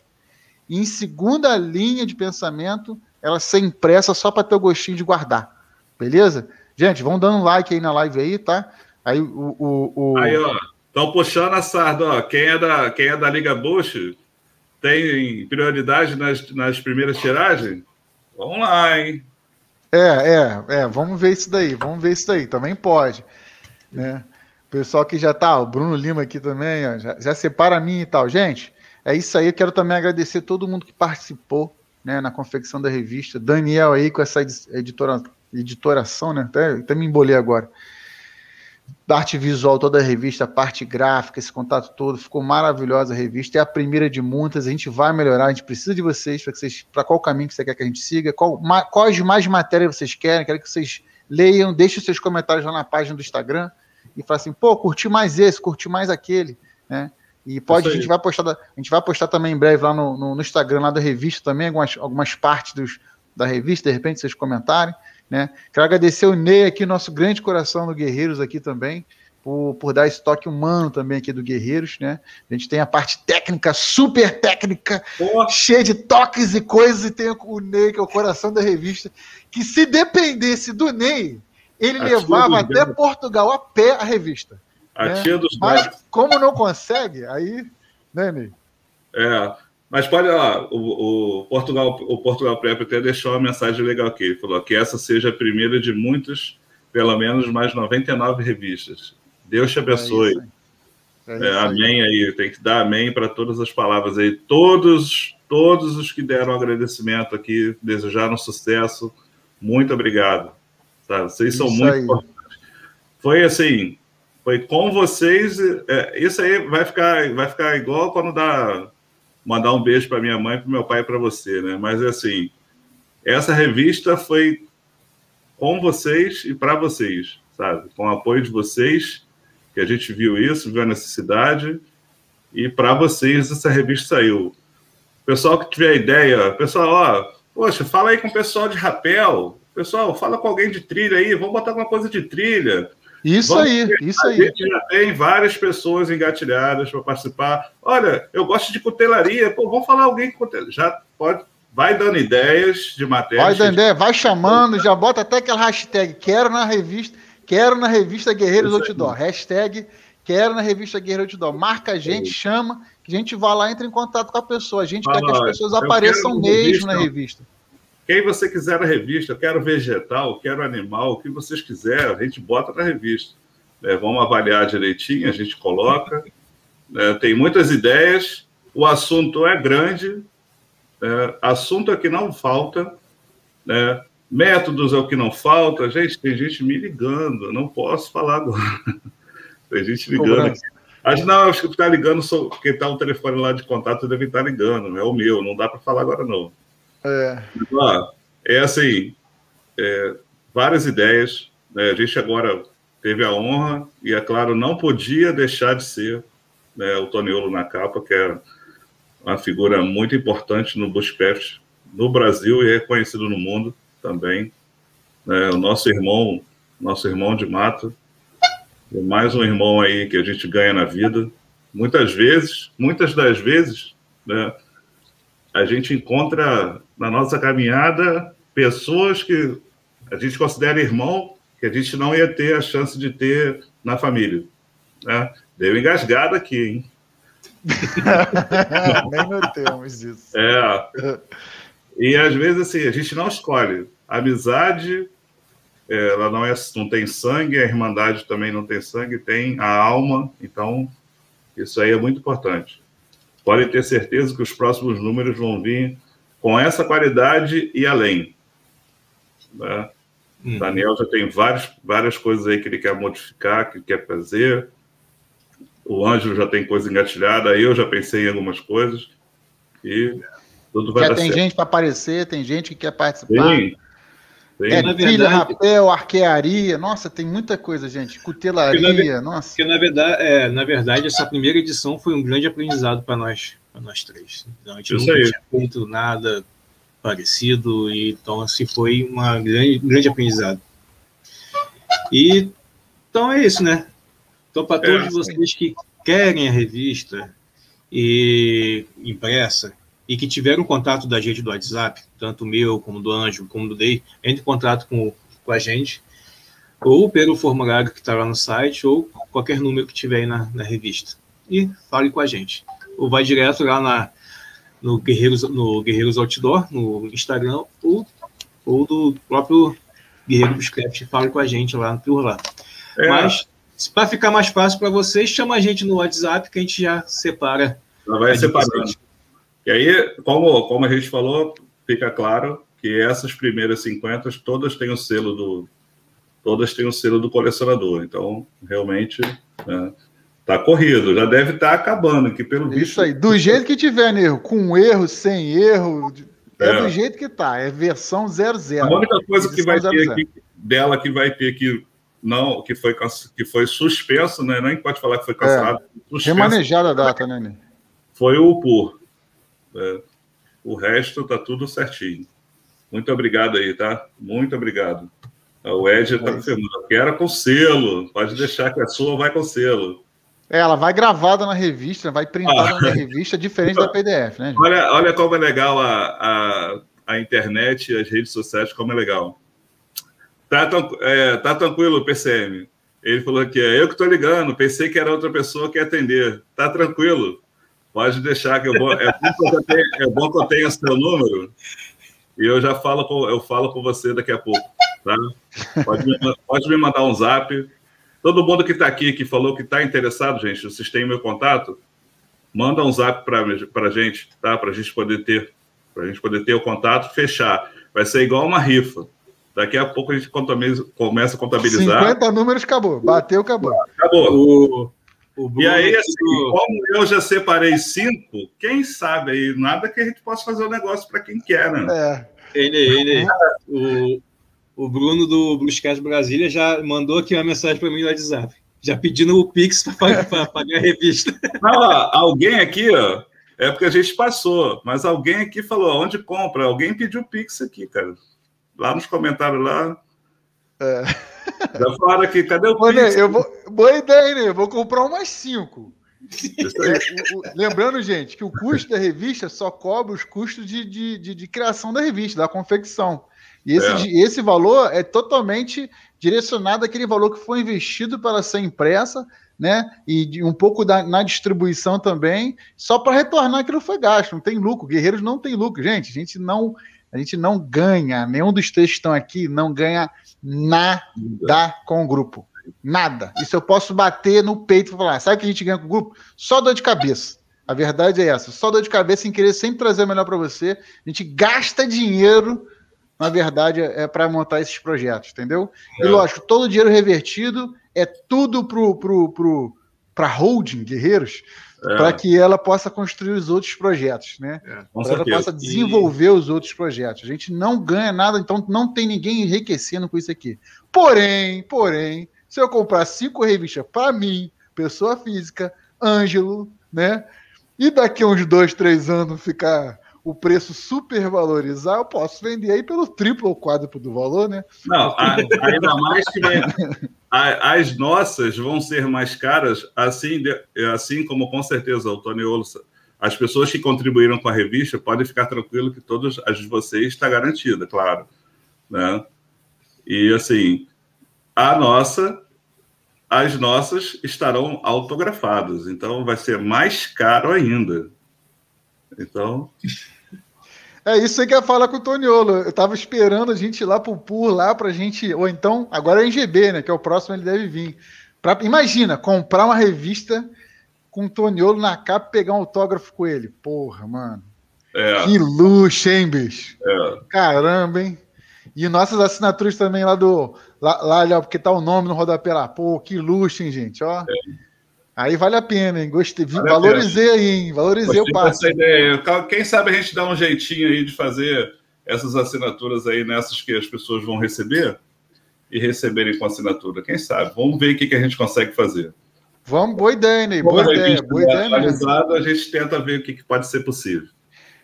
E em segunda linha de pensamento, ela ser impressa só para ter o gostinho de guardar. Beleza? Gente, vão dando like aí na live aí, tá? Aí o. o, o... Aí, ó. Estão puxando a sarda, ó. Quem é da, quem é da Liga Bush tem prioridade nas, nas primeiras tiragens? Vamos lá, hein? É, é, é. Vamos ver isso daí. Vamos ver isso daí. Também pode. Né? Pessoal que já tá, o Bruno Lima aqui também, ó, já, já separa a mim e tal. Gente, é isso aí. Eu quero também agradecer todo mundo que participou né, na confecção da revista. Daniel aí com essa editora, editoração, né? Até, até me embolei agora arte visual, toda a revista, parte gráfica, esse contato todo, ficou maravilhosa a revista. É a primeira de muitas, a gente vai melhorar, a gente precisa de vocês para vocês, para qual caminho que você quer que a gente siga, qual, quais mais matérias vocês querem, quero que vocês leiam, deixem seus comentários lá na página do Instagram, e falar assim, pô, curti mais esse, curti mais aquele, né? E pode, a gente vai postar, a gente vai postar também em breve lá no, no, no, Instagram lá da revista também, algumas, algumas partes dos, da revista, de repente, vocês comentarem. Né? Quero agradecer o Ney aqui, nosso grande coração do Guerreiros aqui também, por, por dar esse toque humano também aqui do Guerreiros, né? A gente tem a parte técnica, super técnica, Porra. cheia de toques e coisas, e tem o Ney, que é o coração da revista, que se dependesse do Ney, ele a levava até Portugal a pé a revista. A né? tia dos Mas como não consegue, aí, né, Ney? É, mas pode lá, o, o, Portugal, o Portugal Prep até deixou uma mensagem legal aqui. Ele falou que essa seja a primeira de muitas, pelo menos mais 99 revistas. Deus te abençoe. É é, é amém aí. Tem que dar amém para todas as palavras aí. Todos, todos os que deram agradecimento aqui, desejaram sucesso. Muito obrigado. Tá? Vocês são isso muito aí. importantes. Foi assim, foi com vocês. É, isso aí vai ficar, vai ficar igual quando dá mandar um beijo para minha mãe, para meu pai e para você, né? Mas assim, essa revista foi com vocês e para vocês, sabe? Com o apoio de vocês que a gente viu isso, viu a necessidade, e para vocês essa revista saiu. Pessoal que tiver ideia, pessoal, ó, poxa, fala aí com o pessoal de rapel, pessoal, fala com alguém de trilha aí, vamos botar alguma coisa de trilha. Isso vamos aí, ver. isso a aí. A gente já tem várias pessoas engatilhadas para participar. Olha, eu gosto de cutelaria, pô, vamos falar alguém que já pode vai dando ideias de matéria. Vai dando ideia, vai chamando, já bota até aquela hashtag quero na revista. Quero na revista Guerreiros Outdoor. Hashtag quero na revista Guerreiros Outdoor. Marca a gente, chama, que a gente vai lá, entra em contato com a pessoa. A gente quer que as pessoas apareçam mesmo na revista. Quem você quiser na revista, eu quero vegetal, quero animal, o que vocês quiserem, a gente bota na revista. É, vamos avaliar direitinho, a gente coloca. É, tem muitas ideias, o assunto é grande, é, assunto é que não falta, né? Métodos é o que não falta. Gente, tem gente me ligando, não posso falar agora. tem gente ligando aqui. Acho, não, acho que está ligando, porque está o telefone lá de contato deve estar ligando, é o meu, não dá para falar agora não. É, é assim, é, várias ideias, né? a gente agora teve a honra, e é claro, não podia deixar de ser né, o Toniolo na capa, que é uma figura muito importante no Bushcraft no Brasil e reconhecido no mundo também. Né? O nosso irmão, nosso irmão de mato, é mais um irmão aí que a gente ganha na vida. Muitas vezes, muitas das vezes, né, a gente encontra na nossa caminhada pessoas que a gente considera irmão, que a gente não ia ter a chance de ter na família. Né? Deu engasgada aqui, hein? Nem notamos isso. É. E às vezes assim, a gente não escolhe. A amizade, ela não, é, não tem sangue, a irmandade também não tem sangue, tem a alma. Então, isso aí é muito importante. Podem ter certeza que os próximos números vão vir com essa qualidade e além. Né? Uhum. Daniel já tem várias, várias coisas aí que ele quer modificar, que quer fazer. O Ângelo já tem coisa engatilhada, eu já pensei em algumas coisas. E tudo vai já dar tem certo. gente para aparecer, tem gente que quer participar. Sim. Sim. É, trilha, rapel, arquearia, nossa, tem muita coisa, gente. Cutelaria, nossa. Porque na verdade, é, na verdade, essa primeira edição foi um grande aprendizado para nós, para nós três. Então, a gente Isso nunca aí. tinha feito nada parecido, e então assim foi uma grande, um grande aprendizado. E então é isso, né? Então, para é, todos vocês que querem a revista e impressa, e que tiveram contato da gente do WhatsApp, tanto o meu, como do Anjo, como do Dei, entre em contato com, com a gente, ou pelo formulário que está lá no site, ou qualquer número que tiver aí na, na revista. E fale com a gente. Ou vai direto lá na, no, Guerreiros, no Guerreiros Outdoor, no Instagram, ou, ou do próprio Guerreiro Bushcraft, fale com a gente lá por lá. É. Mas, para ficar mais fácil para vocês, chama a gente no WhatsApp que a gente já separa. Já vai separando. E aí, como, como a gente falou, fica claro que essas primeiras 50 todas têm o selo do todas têm o selo do colecionador. Então, realmente, né, tá corrido, já deve estar tá acabando, que pelo Isso visto... aí, do jeito que tiver, né, erro, com erro, sem erro, é, é, do jeito que tá, é versão 00. A única coisa que vai ter aqui, dela que vai ter que não, que foi, que foi suspenso, né? Nem pode falar que foi cancelado. É, remanejada a data, né, Foi o PUR. É, o resto tá tudo certinho. Muito obrigado aí, tá? Muito obrigado. O Ed está é afirmando. Quero com selo. Pode deixar que a sua vai com selo. É, ela vai gravada na revista, vai printada ah. na revista, diferente da PDF, né? Gente? Olha, olha como é legal a, a, a internet e as redes sociais, como é legal. Tá, é, tá tranquilo, PCM. Ele falou aqui, é eu que estou ligando, pensei que era outra pessoa que ia atender. Tá tranquilo. Pode deixar que eu vou. É bom que eu tenha, é bom que eu tenha seu número. E eu já falo com, eu falo com você daqui a pouco. Tá? Pode, me, pode me mandar um zap. Todo mundo que está aqui, que falou que está interessado, gente, vocês têm meu contato, manda um zap para a gente, tá? Para a gente poder ter, para a gente poder ter o contato, fechar. Vai ser igual uma rifa. Daqui a pouco a gente começa a contabilizar. 50 números, acabou. Bateu, acabou. Acabou. O, o e aí, assim, como eu já separei cinco, quem sabe aí, nada que a gente possa fazer o um negócio para quem quer, né? É. Ele, ele, o, o Bruno do Bluescast Brasília já mandou aqui uma mensagem para mim no WhatsApp. Já pedindo o Pix para pagar, a revista. Ah, alguém aqui, ó, é porque a gente passou, mas alguém aqui falou onde compra. Alguém pediu Pix aqui, cara lá nos comentários lá. É. Já falaram aqui, cadê o Pix? Eu vou, boa ideia, né? Eu vou comprar umas cinco. É, o, o, lembrando, gente, que o custo da revista só cobre os custos de, de, de, de criação da revista, da confecção. E esse, é. esse valor é totalmente direcionado àquele valor que foi investido para ser impressa, né? E um pouco da, na distribuição também, só para retornar aquilo que foi gasto. Não tem lucro. Guerreiros não tem lucro, gente. A gente não a gente não ganha, nenhum dos três que estão aqui não ganha nada com o grupo. Nada. Isso eu posso bater no peito e falar: sabe o que a gente ganha com o grupo? Só dor de cabeça. A verdade é essa. Só dor de cabeça em querer sempre trazer o melhor para você. A gente gasta dinheiro, na verdade, é para montar esses projetos, entendeu? É. E lógico, todo o dinheiro revertido é tudo pro, pro, pro, para holding Guerreiros é. para que ela possa construir os outros projetos, né? É, para ela possa desenvolver e... os outros projetos. A gente não ganha nada, então não tem ninguém enriquecendo com isso aqui. Porém, porém, se eu comprar cinco revistas para mim, pessoa física, Ângelo, né? E daqui a uns dois, três anos ficar o preço super valorizar, eu posso vender aí pelo triplo ou quádruplo do valor, né? Não, ainda mais que as nossas vão ser mais caras, assim, assim como com certeza o Tony Olson, as pessoas que contribuíram com a revista podem ficar tranquilo que todas as de vocês está garantida, claro, né? E assim, a nossa, as nossas estarão autografadas, então vai ser mais caro ainda. Então, é isso aí que eu falar com o Toniolo. Eu tava esperando a gente ir lá pro PUR lá pra gente. Ou então, agora é o NGB, né? Que é o próximo, ele deve vir. Pra, imagina, comprar uma revista com o Toniolo na capa e pegar um autógrafo com ele. Porra, mano. É. Que luxo, hein, bicho? É. Caramba, hein? E nossas assinaturas também lá do. Lá, lá, porque tá o nome no rodapé lá. Pô, que luxo, hein, gente? Ó. É. Aí vale a pena, hein? Gostei, vale valorizei aí, hein? Valorizei Gostei o passo. ideia. Quem sabe a gente dá um jeitinho aí de fazer essas assinaturas aí nessas que as pessoas vão receber e receberem com assinatura. Quem sabe? Vamos ver o que, que a gente consegue fazer. Vamos, boa ideia, Ney. Boa ideia. Boa ideia atualizado, a gente tenta ver o que, que pode ser possível.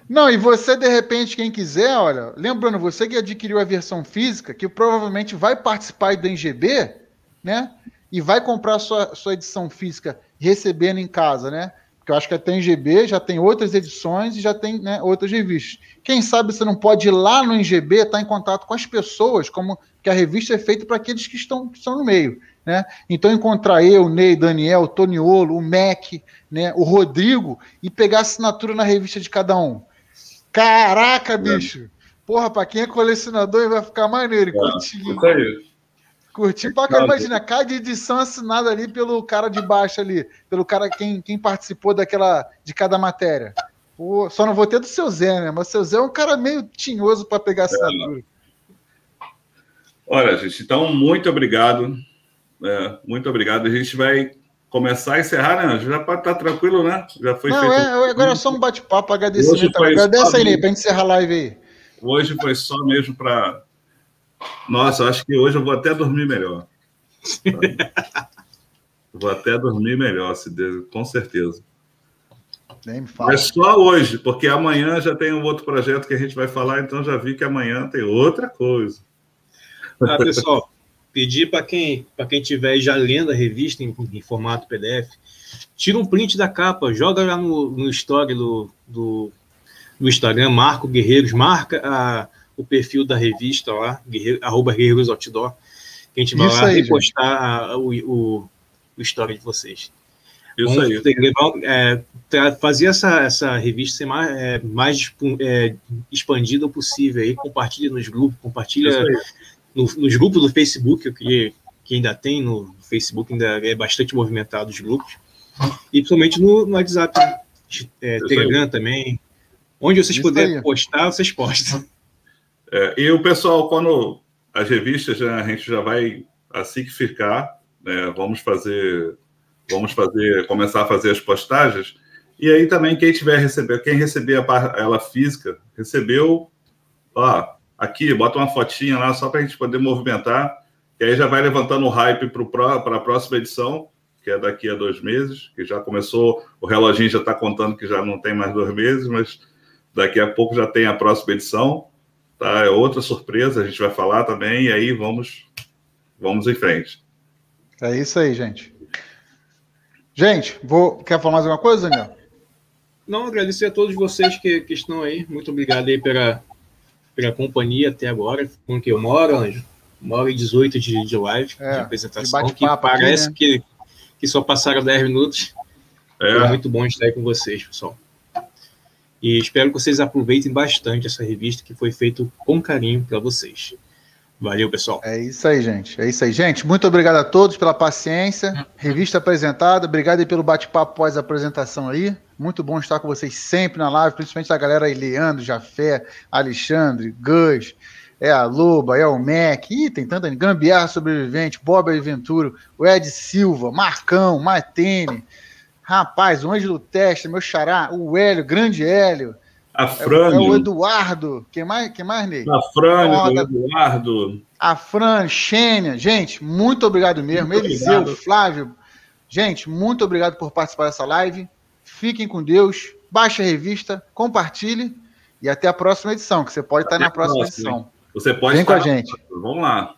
Não, e você, de repente, quem quiser, olha, lembrando, você que adquiriu a versão física, que provavelmente vai participar do NGB, né? E vai comprar sua, sua edição física recebendo em casa, né? Porque eu acho que até em GB já tem outras edições e já tem né, outras revistas. Quem sabe você não pode ir lá no NGB estar em contato com as pessoas, como que a revista é feita para aqueles que estão, que estão no meio. Né? Então encontrar eu, Ney, Daniel, Toniolo, o Mac, né, o Rodrigo e pegar assinatura na revista de cada um. Caraca, bicho! Porra, para quem é colecionador vai ficar maneiro. É, isso aí. Curti pra cá. Imagina, cada edição assinada ali pelo cara de baixo ali, pelo cara quem, quem participou daquela de cada matéria. Pô, só não vou ter do seu Zé, né? Mas o seu Zé é um cara meio tinhoso para pegar assinatura. É. Olha, gente, então muito obrigado. É, muito obrigado. A gente vai começar a encerrar, né? Já pode estar tranquilo, né? Já foi não, feito. É, agora é só um bate-papo, agradecimento. Agradece aí, para encerrar a live aí. Hoje foi só mesmo para nossa, acho que hoje eu vou até dormir melhor. Vou até dormir melhor, se der, com certeza. Nem me fala. Mas só hoje, porque amanhã já tem um outro projeto que a gente vai falar, então já vi que amanhã tem outra coisa. Ah, pessoal, pedir para quem para quem tiver já lendo a revista em, em, formato PDF, tira um print da capa, joga lá no, no story do, do, do Instagram, Marco Guerreiros, marca a, o perfil da revista lá, guerreiro, arroba Guerreiros Outdoor, que a gente vai Isso lá aí, repostar a, o, o, o story de vocês. Isso aí. Levar, é, fazer essa, essa revista ser mais, é, mais é, expandida possível aí, compartilha nos grupos, compartilha no, nos grupos do Facebook, que, que ainda tem no Facebook, ainda é bastante movimentado os grupos, e principalmente no, no WhatsApp, é, Telegram também. Onde vocês puderem postar, vocês postam. É, e o pessoal, quando as revistas, né, a gente já vai, assim que ficar, né, vamos fazer, vamos fazer, começar a fazer as postagens. E aí também quem tiver receber, quem receber a, ela física, recebeu, ó, aqui, bota uma fotinha lá só para a gente poder movimentar, que aí já vai levantando o hype para a próxima edição, que é daqui a dois meses, que já começou, o reloginho já está contando que já não tem mais dois meses, mas daqui a pouco já tem a próxima edição, tá? É outra surpresa, a gente vai falar também, e aí vamos, vamos em frente. É isso aí, gente. Gente, vou... quer falar mais alguma coisa, Daniel? Não, agradecer a todos vocês que, que estão aí. Muito obrigado aí pela, pela companhia até agora. Com que eu moro, Anjo? Moro em 18 de, de live, é, de apresentação, de que parece aqui, né? que, que só passaram 10 minutos. É. é muito bom estar aí com vocês, pessoal. E espero que vocês aproveitem bastante essa revista que foi feita com carinho para vocês. Valeu, pessoal. É isso aí, gente. É isso aí, gente. Muito obrigado a todos pela paciência. Revista apresentada. Obrigado aí pelo bate-papo após a apresentação aí. Muito bom estar com vocês sempre na live, principalmente a galera aí, Leandro, Jafé, Alexandre, Gus, é a Loba, é o Mac, Ih, tem tanta Gambiarra Sobrevivente, Bob Aventuro, o Ed Silva, Marcão, Matene, rapaz, o Ângelo Testa, meu xará, o Hélio, grande Hélio, a Fran. É, é, o Eduardo. Quem mais, quem mais Ney? A Fran, o Eduardo. A Fran, Xênia. Gente, muito obrigado mesmo. Muito Eliseu, obrigado. Flávio. Gente, muito obrigado por participar dessa live. Fiquem com Deus. Baixe a revista, compartilhe e até a próxima edição, que você pode até estar na próxima, próxima edição. Você pode Vem com a gente. Vamos lá.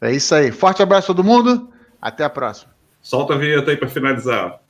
É isso aí. Forte abraço a todo mundo. Até a próxima. Solta a vinheta aí para finalizar.